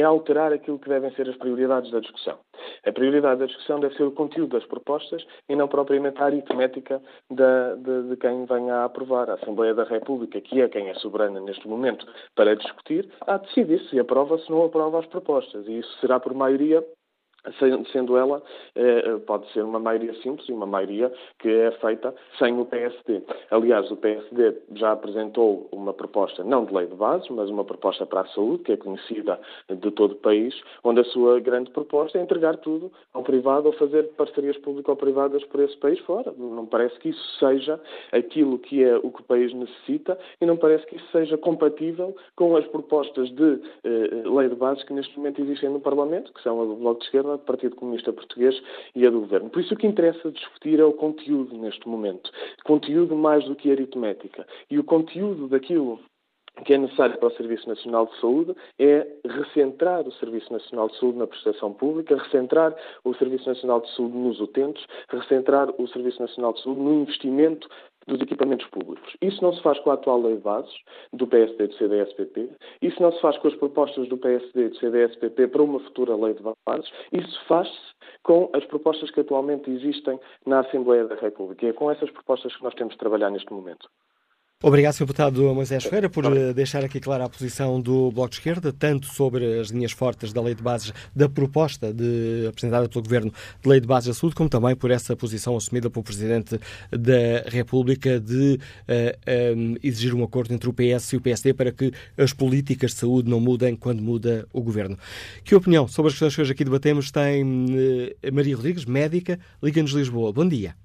é alterar aquilo que devem ser as prioridades da discussão. A prioridade da discussão deve ser o conteúdo das propostas e não propriamente a aritmética de, de, quem venha a aprovar. A Assembleia da República, que é quem é soberana neste momento para discutir, há de decidir se aprova ou se não aprova as propostas. E isso será por maioria sendo ela, eh, pode ser uma maioria simples e uma maioria que é feita sem o PSD. Aliás, o PSD já apresentou uma proposta, não de lei de bases, mas uma proposta para a saúde, que é conhecida de todo o país, onde a sua grande proposta é entregar tudo ao privado ou fazer parcerias público-privadas por esse país fora. Não parece que isso seja aquilo que é o que o país necessita e não parece que isso seja compatível com as propostas de eh, lei de bases que neste momento existem no Parlamento, que são a do Bloco de Esquerda, do Partido Comunista Português e a do Governo. Por isso o que interessa discutir é o conteúdo neste momento. Conteúdo mais do que aritmética. E o conteúdo daquilo que é necessário para o Serviço Nacional de Saúde é recentrar o Serviço Nacional de Saúde na prestação pública, recentrar o Serviço Nacional de Saúde nos utentes, recentrar o Serviço Nacional de Saúde no investimento dos equipamentos públicos. Isso não se faz com a atual lei de bases do PSD e do CDS-PP, isso não se faz com as propostas do PSD e do CDS-PP para uma futura lei de bases, isso faz-se com as propostas que atualmente existem na Assembleia da República. E é com essas propostas que nós temos de trabalhar neste momento. Obrigado, Sr. Deputado Moisés Ferreira, por eh, deixar aqui clara a posição do Bloco de Esquerda, tanto sobre as linhas fortes da Lei de Bases, da proposta de, apresentada pelo Governo de Lei de Bases da Saúde, como também por essa posição assumida pelo Presidente da República de uh, um, exigir um acordo entre o PS e o PSD para que as políticas de saúde não mudem quando muda o Governo. Que opinião sobre as questões que hoje aqui debatemos tem uh, Maria Rodrigues, médica, Liga-nos Lisboa. Bom dia.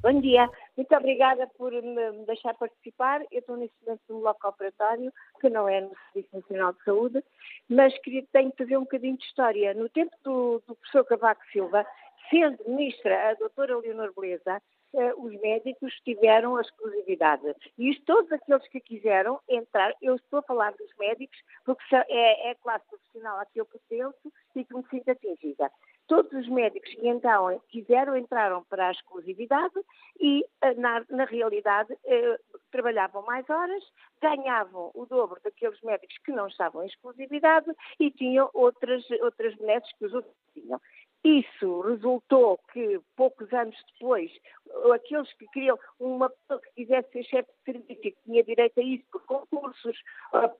Bom dia. Muito obrigada por me deixar participar. Eu estou neste momento num bloco operatório, que não é no Serviço Nacional de Saúde, mas queria, tenho que fazer um bocadinho de história. No tempo do, do professor Cavaco Silva, sendo ministra a doutora Leonor Beleza, eh, os médicos tiveram a exclusividade. E todos aqueles que quiseram entrar, eu estou a falar dos médicos, porque é, é a classe profissional a que eu pertenço e que me sinto atingida. Todos os médicos que então quiseram entraram para a exclusividade e, eh, na, na realidade, eh, trabalhavam mais horas, ganhavam o dobro daqueles médicos que não estavam em exclusividade e tinham outras, outras benesses que os outros tinham. Isso resultou que, poucos anos depois, aqueles que queriam, uma pessoa que quisesse ser chefe de serviço que tinha direito a isso por concursos,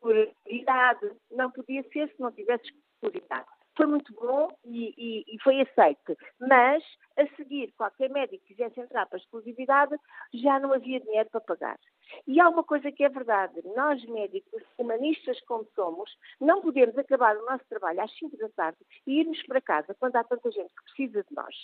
por idade, não podia ser se não tivesse exclusividade foi muito bom e, e, e, foi aceito. Mas, a seguir, qualquer médico que quisesse entrar para a exclusividade, já não havia dinheiro para pagar. E há uma coisa que é verdade: nós, médicos, humanistas como somos, não podemos acabar o nosso trabalho às 5 da tarde e irmos para casa quando há tanta gente que precisa de nós.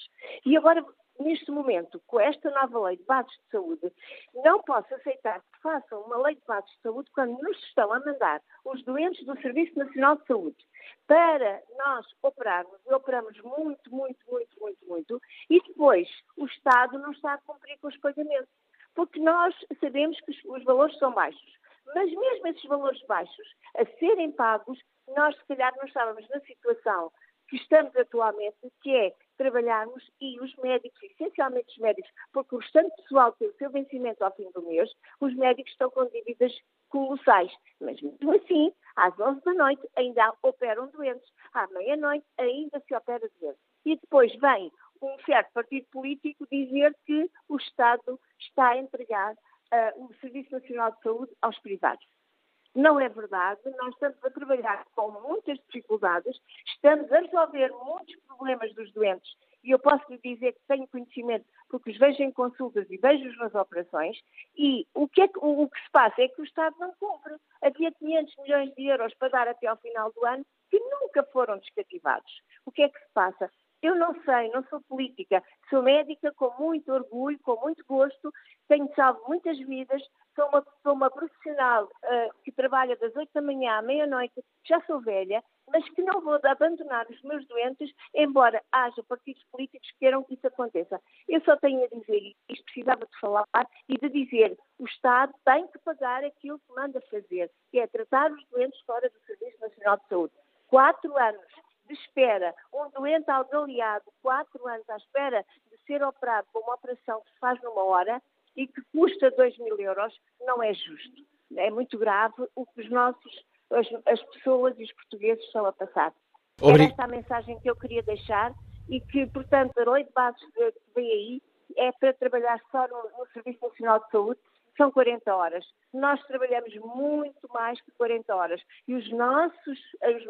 E agora, neste momento, com esta nova lei de bases de saúde, não posso aceitar que façam uma lei de bases de saúde quando nos estão a mandar os doentes do Serviço Nacional de Saúde para nós operarmos, e operamos muito, muito, muito, muito, muito, e depois o Estado não está a cumprir com os pagamentos porque nós sabemos que os valores são baixos. Mas mesmo esses valores baixos, a serem pagos, nós se calhar não estávamos na situação que estamos atualmente, que é trabalharmos e os médicos, essencialmente os médicos, porque o restante pessoal tem o seu vencimento ao fim do mês, os médicos estão com dívidas colossais. Mas mesmo assim, às 11 da noite ainda operam doentes, à meia-noite ainda se opera doentes. E depois vem um certo partido político dizer que o Estado está a entregar uh, o Serviço Nacional de Saúde aos privados. Não é verdade, nós estamos a trabalhar com muitas dificuldades, estamos a resolver muitos problemas dos doentes e eu posso lhe dizer que tenho conhecimento porque os vejo em consultas e vejo-os nas operações e o que, é que, o, o que se passa é que o Estado não cumpre. Havia 500 milhões de euros para dar até ao final do ano que nunca foram descativados. O que é que se passa? Eu não sei, não sou política, sou médica com muito orgulho, com muito gosto, tenho salvo muitas vidas, sou uma, sou uma profissional uh, que trabalha das 8 da manhã à meia-noite, já sou velha, mas que não vou abandonar os meus doentes, embora haja partidos políticos que queiram que isso aconteça. Eu só tenho a dizer, isto precisava de falar, e de dizer, o Estado tem que pagar aquilo que manda fazer, que é tratar os doentes fora do Serviço Nacional de Saúde. Quatro anos de espera, um doente algaleado, quatro anos à espera de ser operado com uma operação que se faz numa hora e que custa 2 mil euros, não é justo. É muito grave o que os nossos, as, as pessoas e os portugueses estão a passar. Obrig... Era esta a mensagem que eu queria deixar e que, portanto, a lei de bases que vem aí é para trabalhar só no, no Serviço Nacional de Saúde são 40 horas. Nós trabalhamos muito mais que 40 horas e os nossos,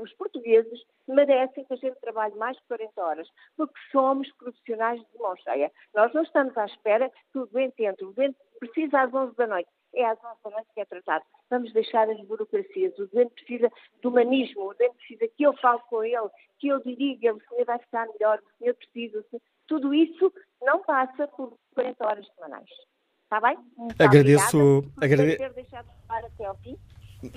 os portugueses, merecem que a gente trabalhe mais que 40 horas, porque somos profissionais de mão cheia. Nós não estamos à espera que o doente entre. O doente precisa às 11 da noite. É às 11 da noite que é tratado. Vamos deixar as burocracias. O doente precisa de humanismo. O doente precisa que eu fale com ele, que eu diga, o senhor vai ficar melhor, o senhor precisa. Tudo isso não passa por 40 horas semanais. Está bem? Muito agradeço. Obrigada por ter deixado de falar até ao fim.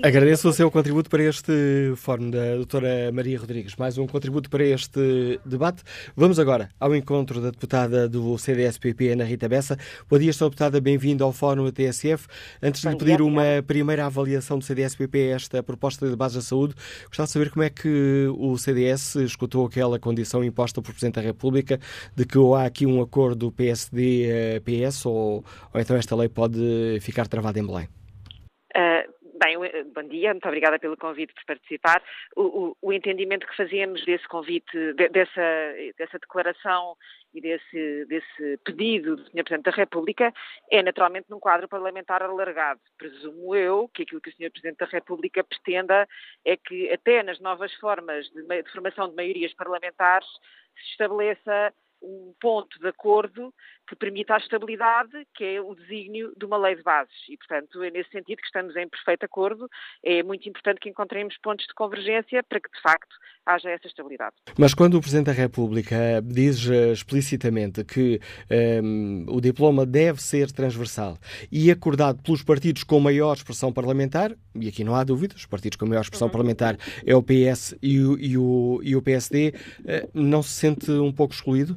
Agradeço o seu contributo para este fórum da doutora Maria Rodrigues. Mais um contributo para este debate. Vamos agora ao encontro da deputada do CDS-PP, Ana Rita Bessa. Bom dia, Sra. Deputada, bem-vinda ao fórum da TSF. Antes de lhe pedir uma primeira avaliação do CDS-PP a esta proposta de base da saúde, gostava de saber como é que o CDS escutou aquela condição imposta por Presidente da República de que ou há aqui um acordo PSD-PS ou, ou então esta lei pode ficar travada em Belém. Uh, Bem, eh, bom dia, muito obrigada pelo convite por participar. O, o, o entendimento que fazemos desse convite, de, dessa, dessa declaração e desse, desse pedido do Sr. Presidente da República é naturalmente num quadro parlamentar alargado. Presumo eu que aquilo que o Sr. Presidente da República pretenda é que até nas novas formas de, de formação de maiorias parlamentares se estabeleça um ponto de acordo que permita a estabilidade, que é o desígnio de uma lei de bases. E, portanto, é nesse sentido que estamos em perfeito acordo. É muito importante que encontremos pontos de convergência para que, de facto, haja essa estabilidade. Mas quando o Presidente da República diz eh, explicitamente que um, ehm, o diploma deve ser transversal e acordado pelos partidos com maior expressão parlamentar, e aqui não há dúvidas, os partidos com maior expressão uhum. parlamentar é o PS e o, e o, e o PSD, eh, não se sente um pouco excluído?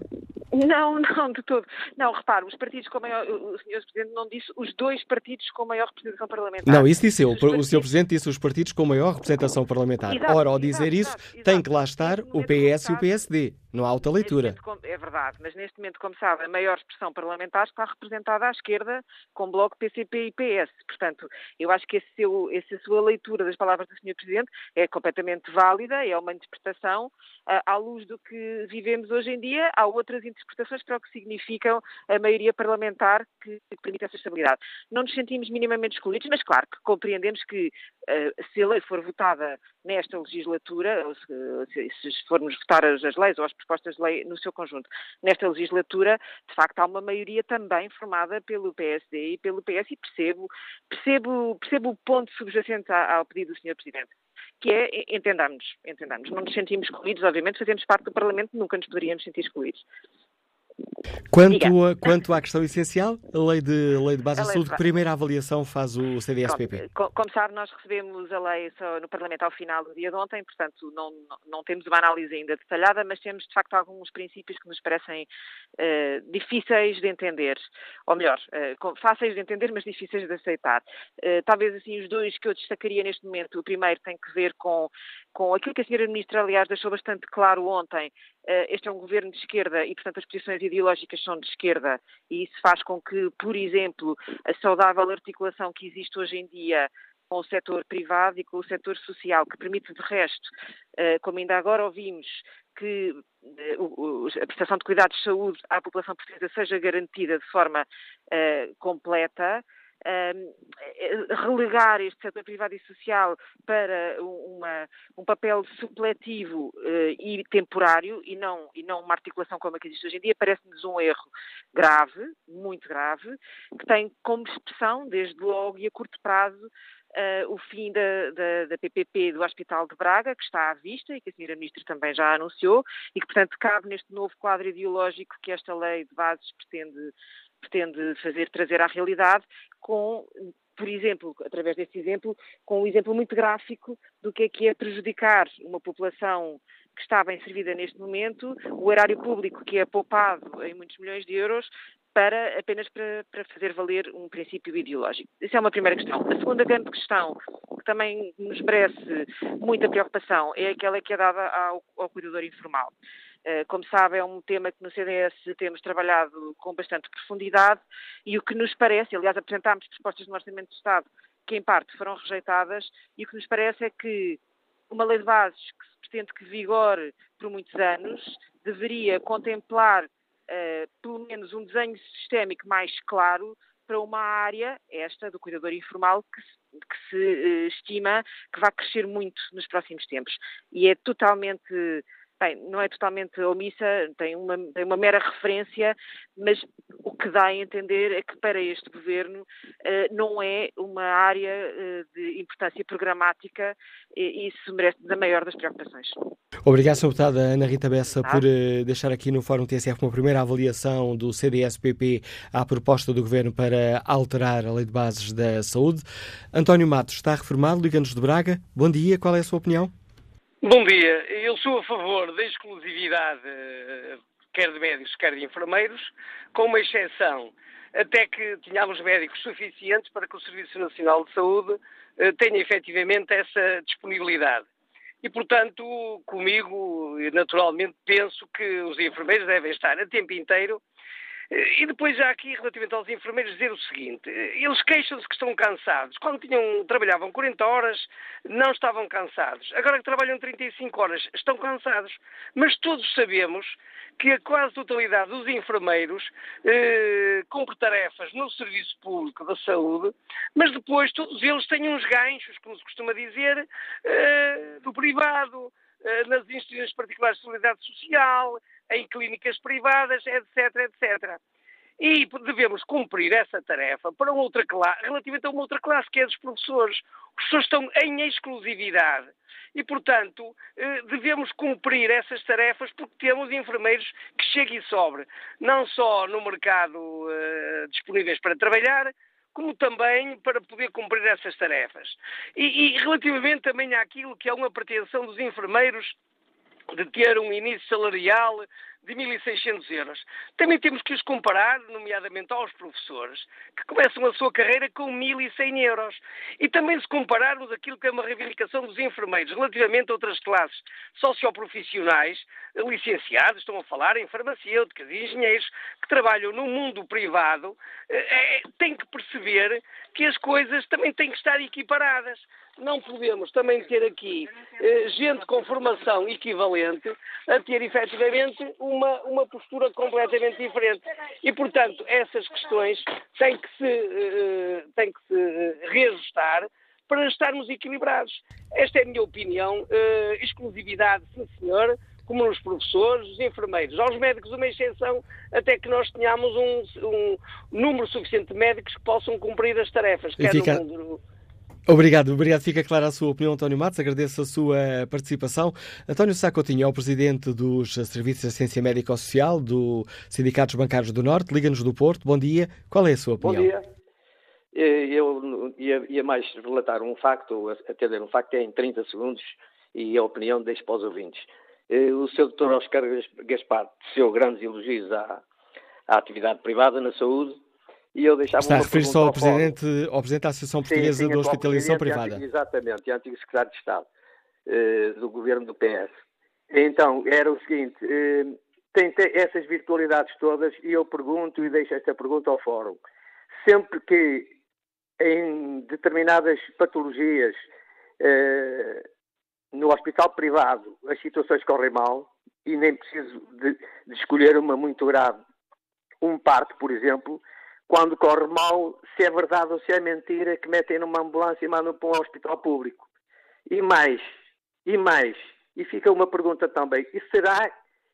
Não, não, de todo. Não, repare, os partidos com maior. O Sr. Presidente não disse os dois partidos com maior representação parlamentar. Não, isso disse eu. O partidos... Sr. Presidente disse os partidos com maior representação parlamentar. Exato, Ora, ao dizer exato, isso, exato, tem que lá estar o PS e o PSD. Não há alta leitura. Momento, é verdade, mas neste momento, como sabe, a maior expressão parlamentar está representada à esquerda com Bloco, PCP e PS. Portanto, eu acho que seu, essa sua leitura das palavras do Sr. Presidente é completamente válida, é uma interpretação uh, à luz do que vivemos hoje em dia. Há outras interpretações para o que significam a maioria parlamentar que, permite essa estabilidade. Não nos sentimos minimamente excluídos, mas claro que compreendemos que uh, se a lei for votada nesta legislatura, se formos votar as, as leis ou as propostas de lei no seu conjunto. Nesta legislatura, de facto, há uma maioria também formada pelo PSD e pelo PS e percebo, percebo, percebo o ponto subjacente ao pedido do Sr. Presidente que é entendamos, entendamos. Não nos sentimos excluídos, obviamente, fazemos parte do Parlamento, nunca nos poderíamos sentir excluídos. Quanto, a, quanto à questão essencial, a lei de, lei de base de saúde, que primeira avaliação faz o CDSPP? Como, como sabe, nós recebemos a lei no Parlamento ao final do dia de ontem, portanto não, não temos uma análise ainda detalhada, mas temos de facto alguns princípios que nos parecem uh, difíceis de entender, ou melhor, uh, fáceis de entender, mas difíceis de aceitar. Uh, talvez assim os dois que eu destacaria neste momento, o primeiro tem que ver com, com aquilo que a senhora Ministra, aliás, deixou bastante claro ontem, este é um governo de esquerda e, portanto, as posições ideológicas são de esquerda. E isso faz com que, por exemplo, a saudável articulação que existe hoje em dia com o setor privado e com o setor social, que permite, de resto, eh, como ainda agora ouvimos, que eh, a prestação de cuidados de saúde à população portuguesa seja garantida de forma completa, relegar este setor privado e social para uma, um papel supletivo uh, e temporário e não, e não uma articulação como a que existe hoje em dia, parece-nos um erro grave, muito grave, que tem como expressão, desde logo e a curto prazo, Uh, o fim da, da, da, PPP do Hospital de Braga, que está à vista e que a Sra. Ministra também já anunciou, e que, portanto, cabe neste novo quadro ideológico que esta lei de bases pretende pretende fazer trazer à realidade com por exemplo, através deste exemplo, com um exemplo muito gráfico do que é que é prejudicar uma população que está bem servida neste momento, o erário público que é poupado em muitos milhões de euros, para, apenas para, para, fazer valer um princípio ideológico. Essa é uma primeira questão. A segunda grande questão, que também nos merece muita preocupação, é aquela que é dada ao, ao cuidador informal. Eh, como sabe, é um tema que no CDS temos trabalhado com bastante profundidade e o que nos parece, aliás, apresentámos propostas no Orçamento do Estado que, em parte, foram rejeitadas, e o que nos parece é que uma lei de bases que se pretende que vigore por muitos anos deveria contemplar uh, pelo menos um desenho sistémico mais claro para uma área, esta do cuidador informal, que se que se uh, estima que vai crescer muito nos próximos tempos. E é totalmente bem, não é totalmente omissa, tem uma, tem uma mera referência, mas o que dá a entender é que para este governo uh, não é uma área uh, de importância programática e isso merece da maior das preocupações. Obrigado, Sr. Deputada Ana Rita Bessa, por uh, deixar aqui no Fórum TSF uma primeira avaliação do CDS-PP à proposta do Governo para alterar a Lei de Bases da Saúde. António Matos está reformado, Liga-nos de Braga. Bom dia, qual é a sua opinião? Bom dia. Eu sou a favor da exclusividade, eh, quer de médicos, quer de enfermeiros, com uma exceção, até que tenhamos médicos suficientes para que o Serviço Nacional de Saúde eh, tenha efetivamente essa disponibilidade. E, portanto, comigo, naturalmente, penso que os enfermeiros devem estar a tempo inteiro e depois já aqui, relativamente aos enfermeiros, dizer o seguinte, eles queixam-se que estão cansados. Quando tinham, trabalhavam 40 horas, não estavam cansados. Agora que trabalham 35 horas, estão cansados. Mas todos sabemos que a quase totalidade dos enfermeiros eh, cumpre tarefas no serviço público da saúde, mas depois todos eles têm uns ganchos, como se costuma dizer, eh, do privado, nas instituições particulares de solidariedade social, em clínicas privadas, etc, etc. E devemos cumprir essa tarefa para uma outra classe, relativamente a uma outra classe, que é dos professores. Os professores estão em exclusividade. E, portanto, eh, devemos cumprir essas tarefas porque temos enfermeiros que cheguem sobre, não só no mercado uh, disponíveis para trabalhar, como também para poder cumprir essas tarefas. E, e relativamente também àquilo que é uma pretensão dos enfermeiros de ter um início salarial de 1.600 euros. Também temos que os comparar, nomeadamente aos professores, que começam a sua carreira com 1.100 euros. E também se compararmos aquilo que é uma reivindicação dos enfermeiros relativamente a outras classes socioprofissionais, licenciados, estão a falar em farmacêuticas e engenheiros, que trabalham no mundo privado, é, tem que perceber que as coisas também têm que estar equiparadas não podemos também ter aqui eh, gente com formação equivalente a ter efetivamente uma, uma postura completamente diferente. E, portanto, essas questões têm que se, eh, têm que se reajustar para estarmos equilibrados. Esta é a minha opinião. Eh, exclusividade, sim senhor, como nos professores, os enfermeiros, aos médicos uma exceção, até que nós tenhamos um, um número suficiente de médicos que possam cumprir as tarefas, quer fica... no mundo Obrigado, obrigado. Fica clara a sua opinião, António Matos. Agradeço a sua participação. António Sacotinho é o presidente dos Serviços de Assistência Médica Social do Sindicatos Bancários do Norte. Liga-nos do Porto. Bom dia. Qual é a sua opinião? Bom dia. Eu ia, ia mais relatar um facto, atender um facto é em 30 segundos e a opinião deixo para os ouvintes. O Sr. Dr. Oscar Gaspar teceu grandes elogios à, à atividade privada na saúde e eu deixava Está a referir-se ao, presidente, ao Presidente da Associação Portuguesa sim, sim, da Hospitalização Privada. Antigo, exatamente, e antigo secretário de Estado uh, do governo do PS. Então, era o seguinte, uh, tem, tem, essas virtualidades todas e eu pergunto e deixo esta pergunta ao Fórum. Sempre que em determinadas patologias uh, no hospital privado as situações correm mal e nem preciso de, de escolher uma muito grave, um parto, por exemplo, quando corre mal, se é verdade ou se é mentira, que metem numa ambulância e mandam para um hospital público. E mais, e mais, e fica uma pergunta também, e será,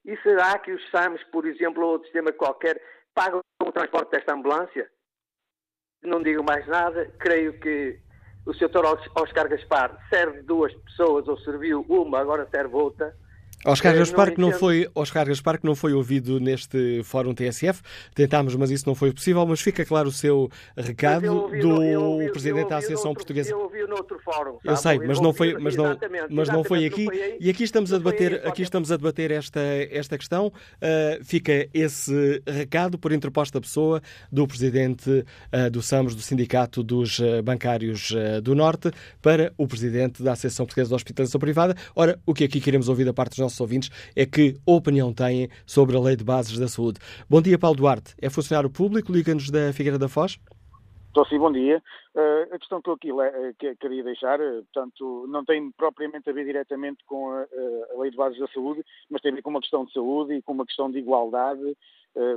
e será que os SAMs, por exemplo, ou outro sistema qualquer, pagam o transporte desta ambulância? Não digo mais nada, creio que o Sr. Oscar Gaspar serve duas pessoas, ou serviu uma, agora serve outra, Oscar Gaspar, que não foi, Oscar Gaspar, que não foi ouvido neste Fórum TSF, tentámos, mas isso não foi possível, mas fica claro o seu recado ouvi, do ouvi, Presidente da Associação noutro, Portuguesa. Eu ouvi noutro fórum. Eu sei, mas não foi, mas não, mas não foi aqui. E aqui estamos a debater, aqui estamos a debater esta, esta questão. Uh, fica esse recado por interposta pessoa do Presidente uh, do SAMS, do Sindicato dos uh, Bancários do Norte, para o Presidente da Associação Portuguesa de Hospitalização Privada. Ora, o que aqui queremos ouvir da parte dos nossos nossos ouvintes é que opinião têm sobre a Lei de Bases da Saúde. Bom dia, Paulo Duarte. É funcionário público, liga-nos da Figueira da Foz. Estou sim, bom dia. Uh, a questão que eu aqui uh, que, queria deixar, uh, portanto, não tem propriamente a ver diretamente com a, a, Lei de Bases da Saúde, mas tem a ver com uma questão de saúde e com uma questão de igualdade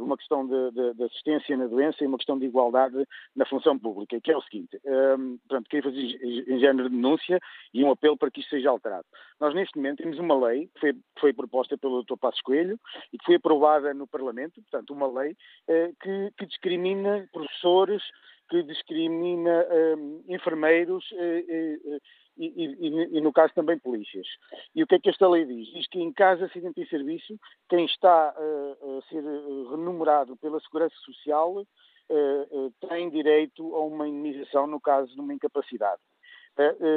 uma questão de, de, de, assistência na doença e uma questão de igualdade na função pública, que é o seguinte, um, ehm, portanto, queria fazer em género de denúncia e um apelo para que isto seja alterado. Nós, neste momento, temos uma lei que foi, foi proposta pelo Dr. Passos Coelho e que foi aprovada no Parlamento, portanto, uma lei uh, que, que discrimina professores, que discrimina um, enfermeiros uh, e, e, e, no caso também polícias. E o que é que esta lei diz? Diz que em caso de acidente em serviço, quem está uh, a ser uh, remunerado pela Segurança Social uh, tem direito a uma indemnização no caso de uma incapacidade.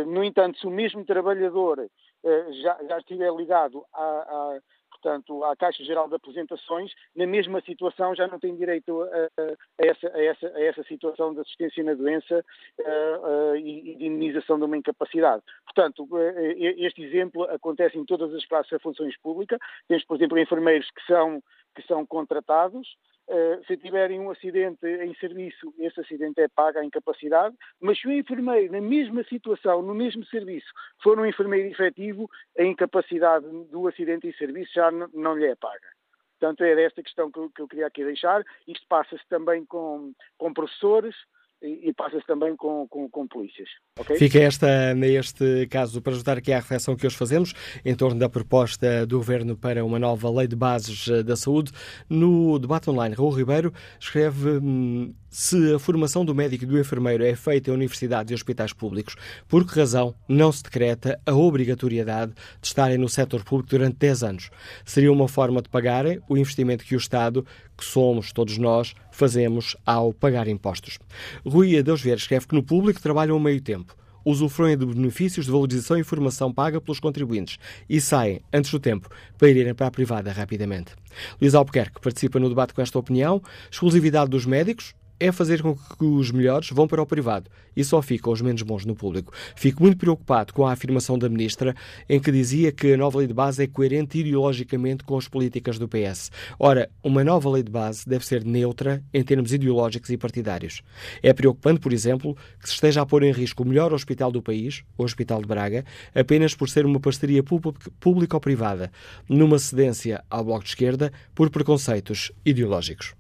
no entanto, se o mesmo trabalhador já, já estiver ligado a portanto, à Caixa Geral de Apresentações, na mesma situação já não tem direito a, a, essa, a essa, a essa situação de assistência na doença uh, uh, e, de indemnização de uma incapacidade. Portanto, uh, este exemplo acontece em todas as classes de funções públicas. Temos, por exemplo, enfermeiros que são, que são contratados, se tiverem um acidente em serviço, esse acidente é pago a incapacidade, mas se o enfermeiro, na mesma situação, no mesmo serviço, for um enfermeiro efetivo, a incapacidade do acidente em serviço já não lhe é paga. Portanto, era esta questão que eu, que eu queria aqui deixar. Isto passa-se também com, com professores, e, passa-se também com, com, com polícias. Okay? Fica esta, neste caso, para ajudar aqui à reflexão que hoje fazemos em torno da proposta do Governo para uma nova lei de bases eh, da saúde. No debate online, Raul Ribeiro escreve hum, se a formação do médico e do enfermeiro é feita em universidades e hospitais públicos, por que razão não se decreta a obrigatoriedade de estarem no setor público durante 10 anos? Seria uma forma de pagarem o investimento que o Estado, que somos todos nós, fazemos ao pagar impostos. Rui Adeus Vieira escreve que no público trabalham ao meio tempo usufruem de benefícios de valorização e informação paga pelos contribuintes e saem, antes do tempo, para irem para a privada rapidamente. Luís Albuquerque participa no debate com esta opinião. Exclusividade dos médicos, é fazer com que os melhores vão para o privado e só ficam os menos bons no público. Fico muito preocupado com a afirmação da Ministra em que dizia que a nova lei de base é coerente ideologicamente com as políticas do PS. Ora, uma nova lei de base deve ser neutra em termos ideológicos e partidários. É preocupante, por exemplo, que se esteja a pôr em risco o melhor hospital do país, o Hospital de Braga, apenas por ser uma parceria público-privada, numa cedência ao Bloco de Esquerda por preconceitos ideológicos.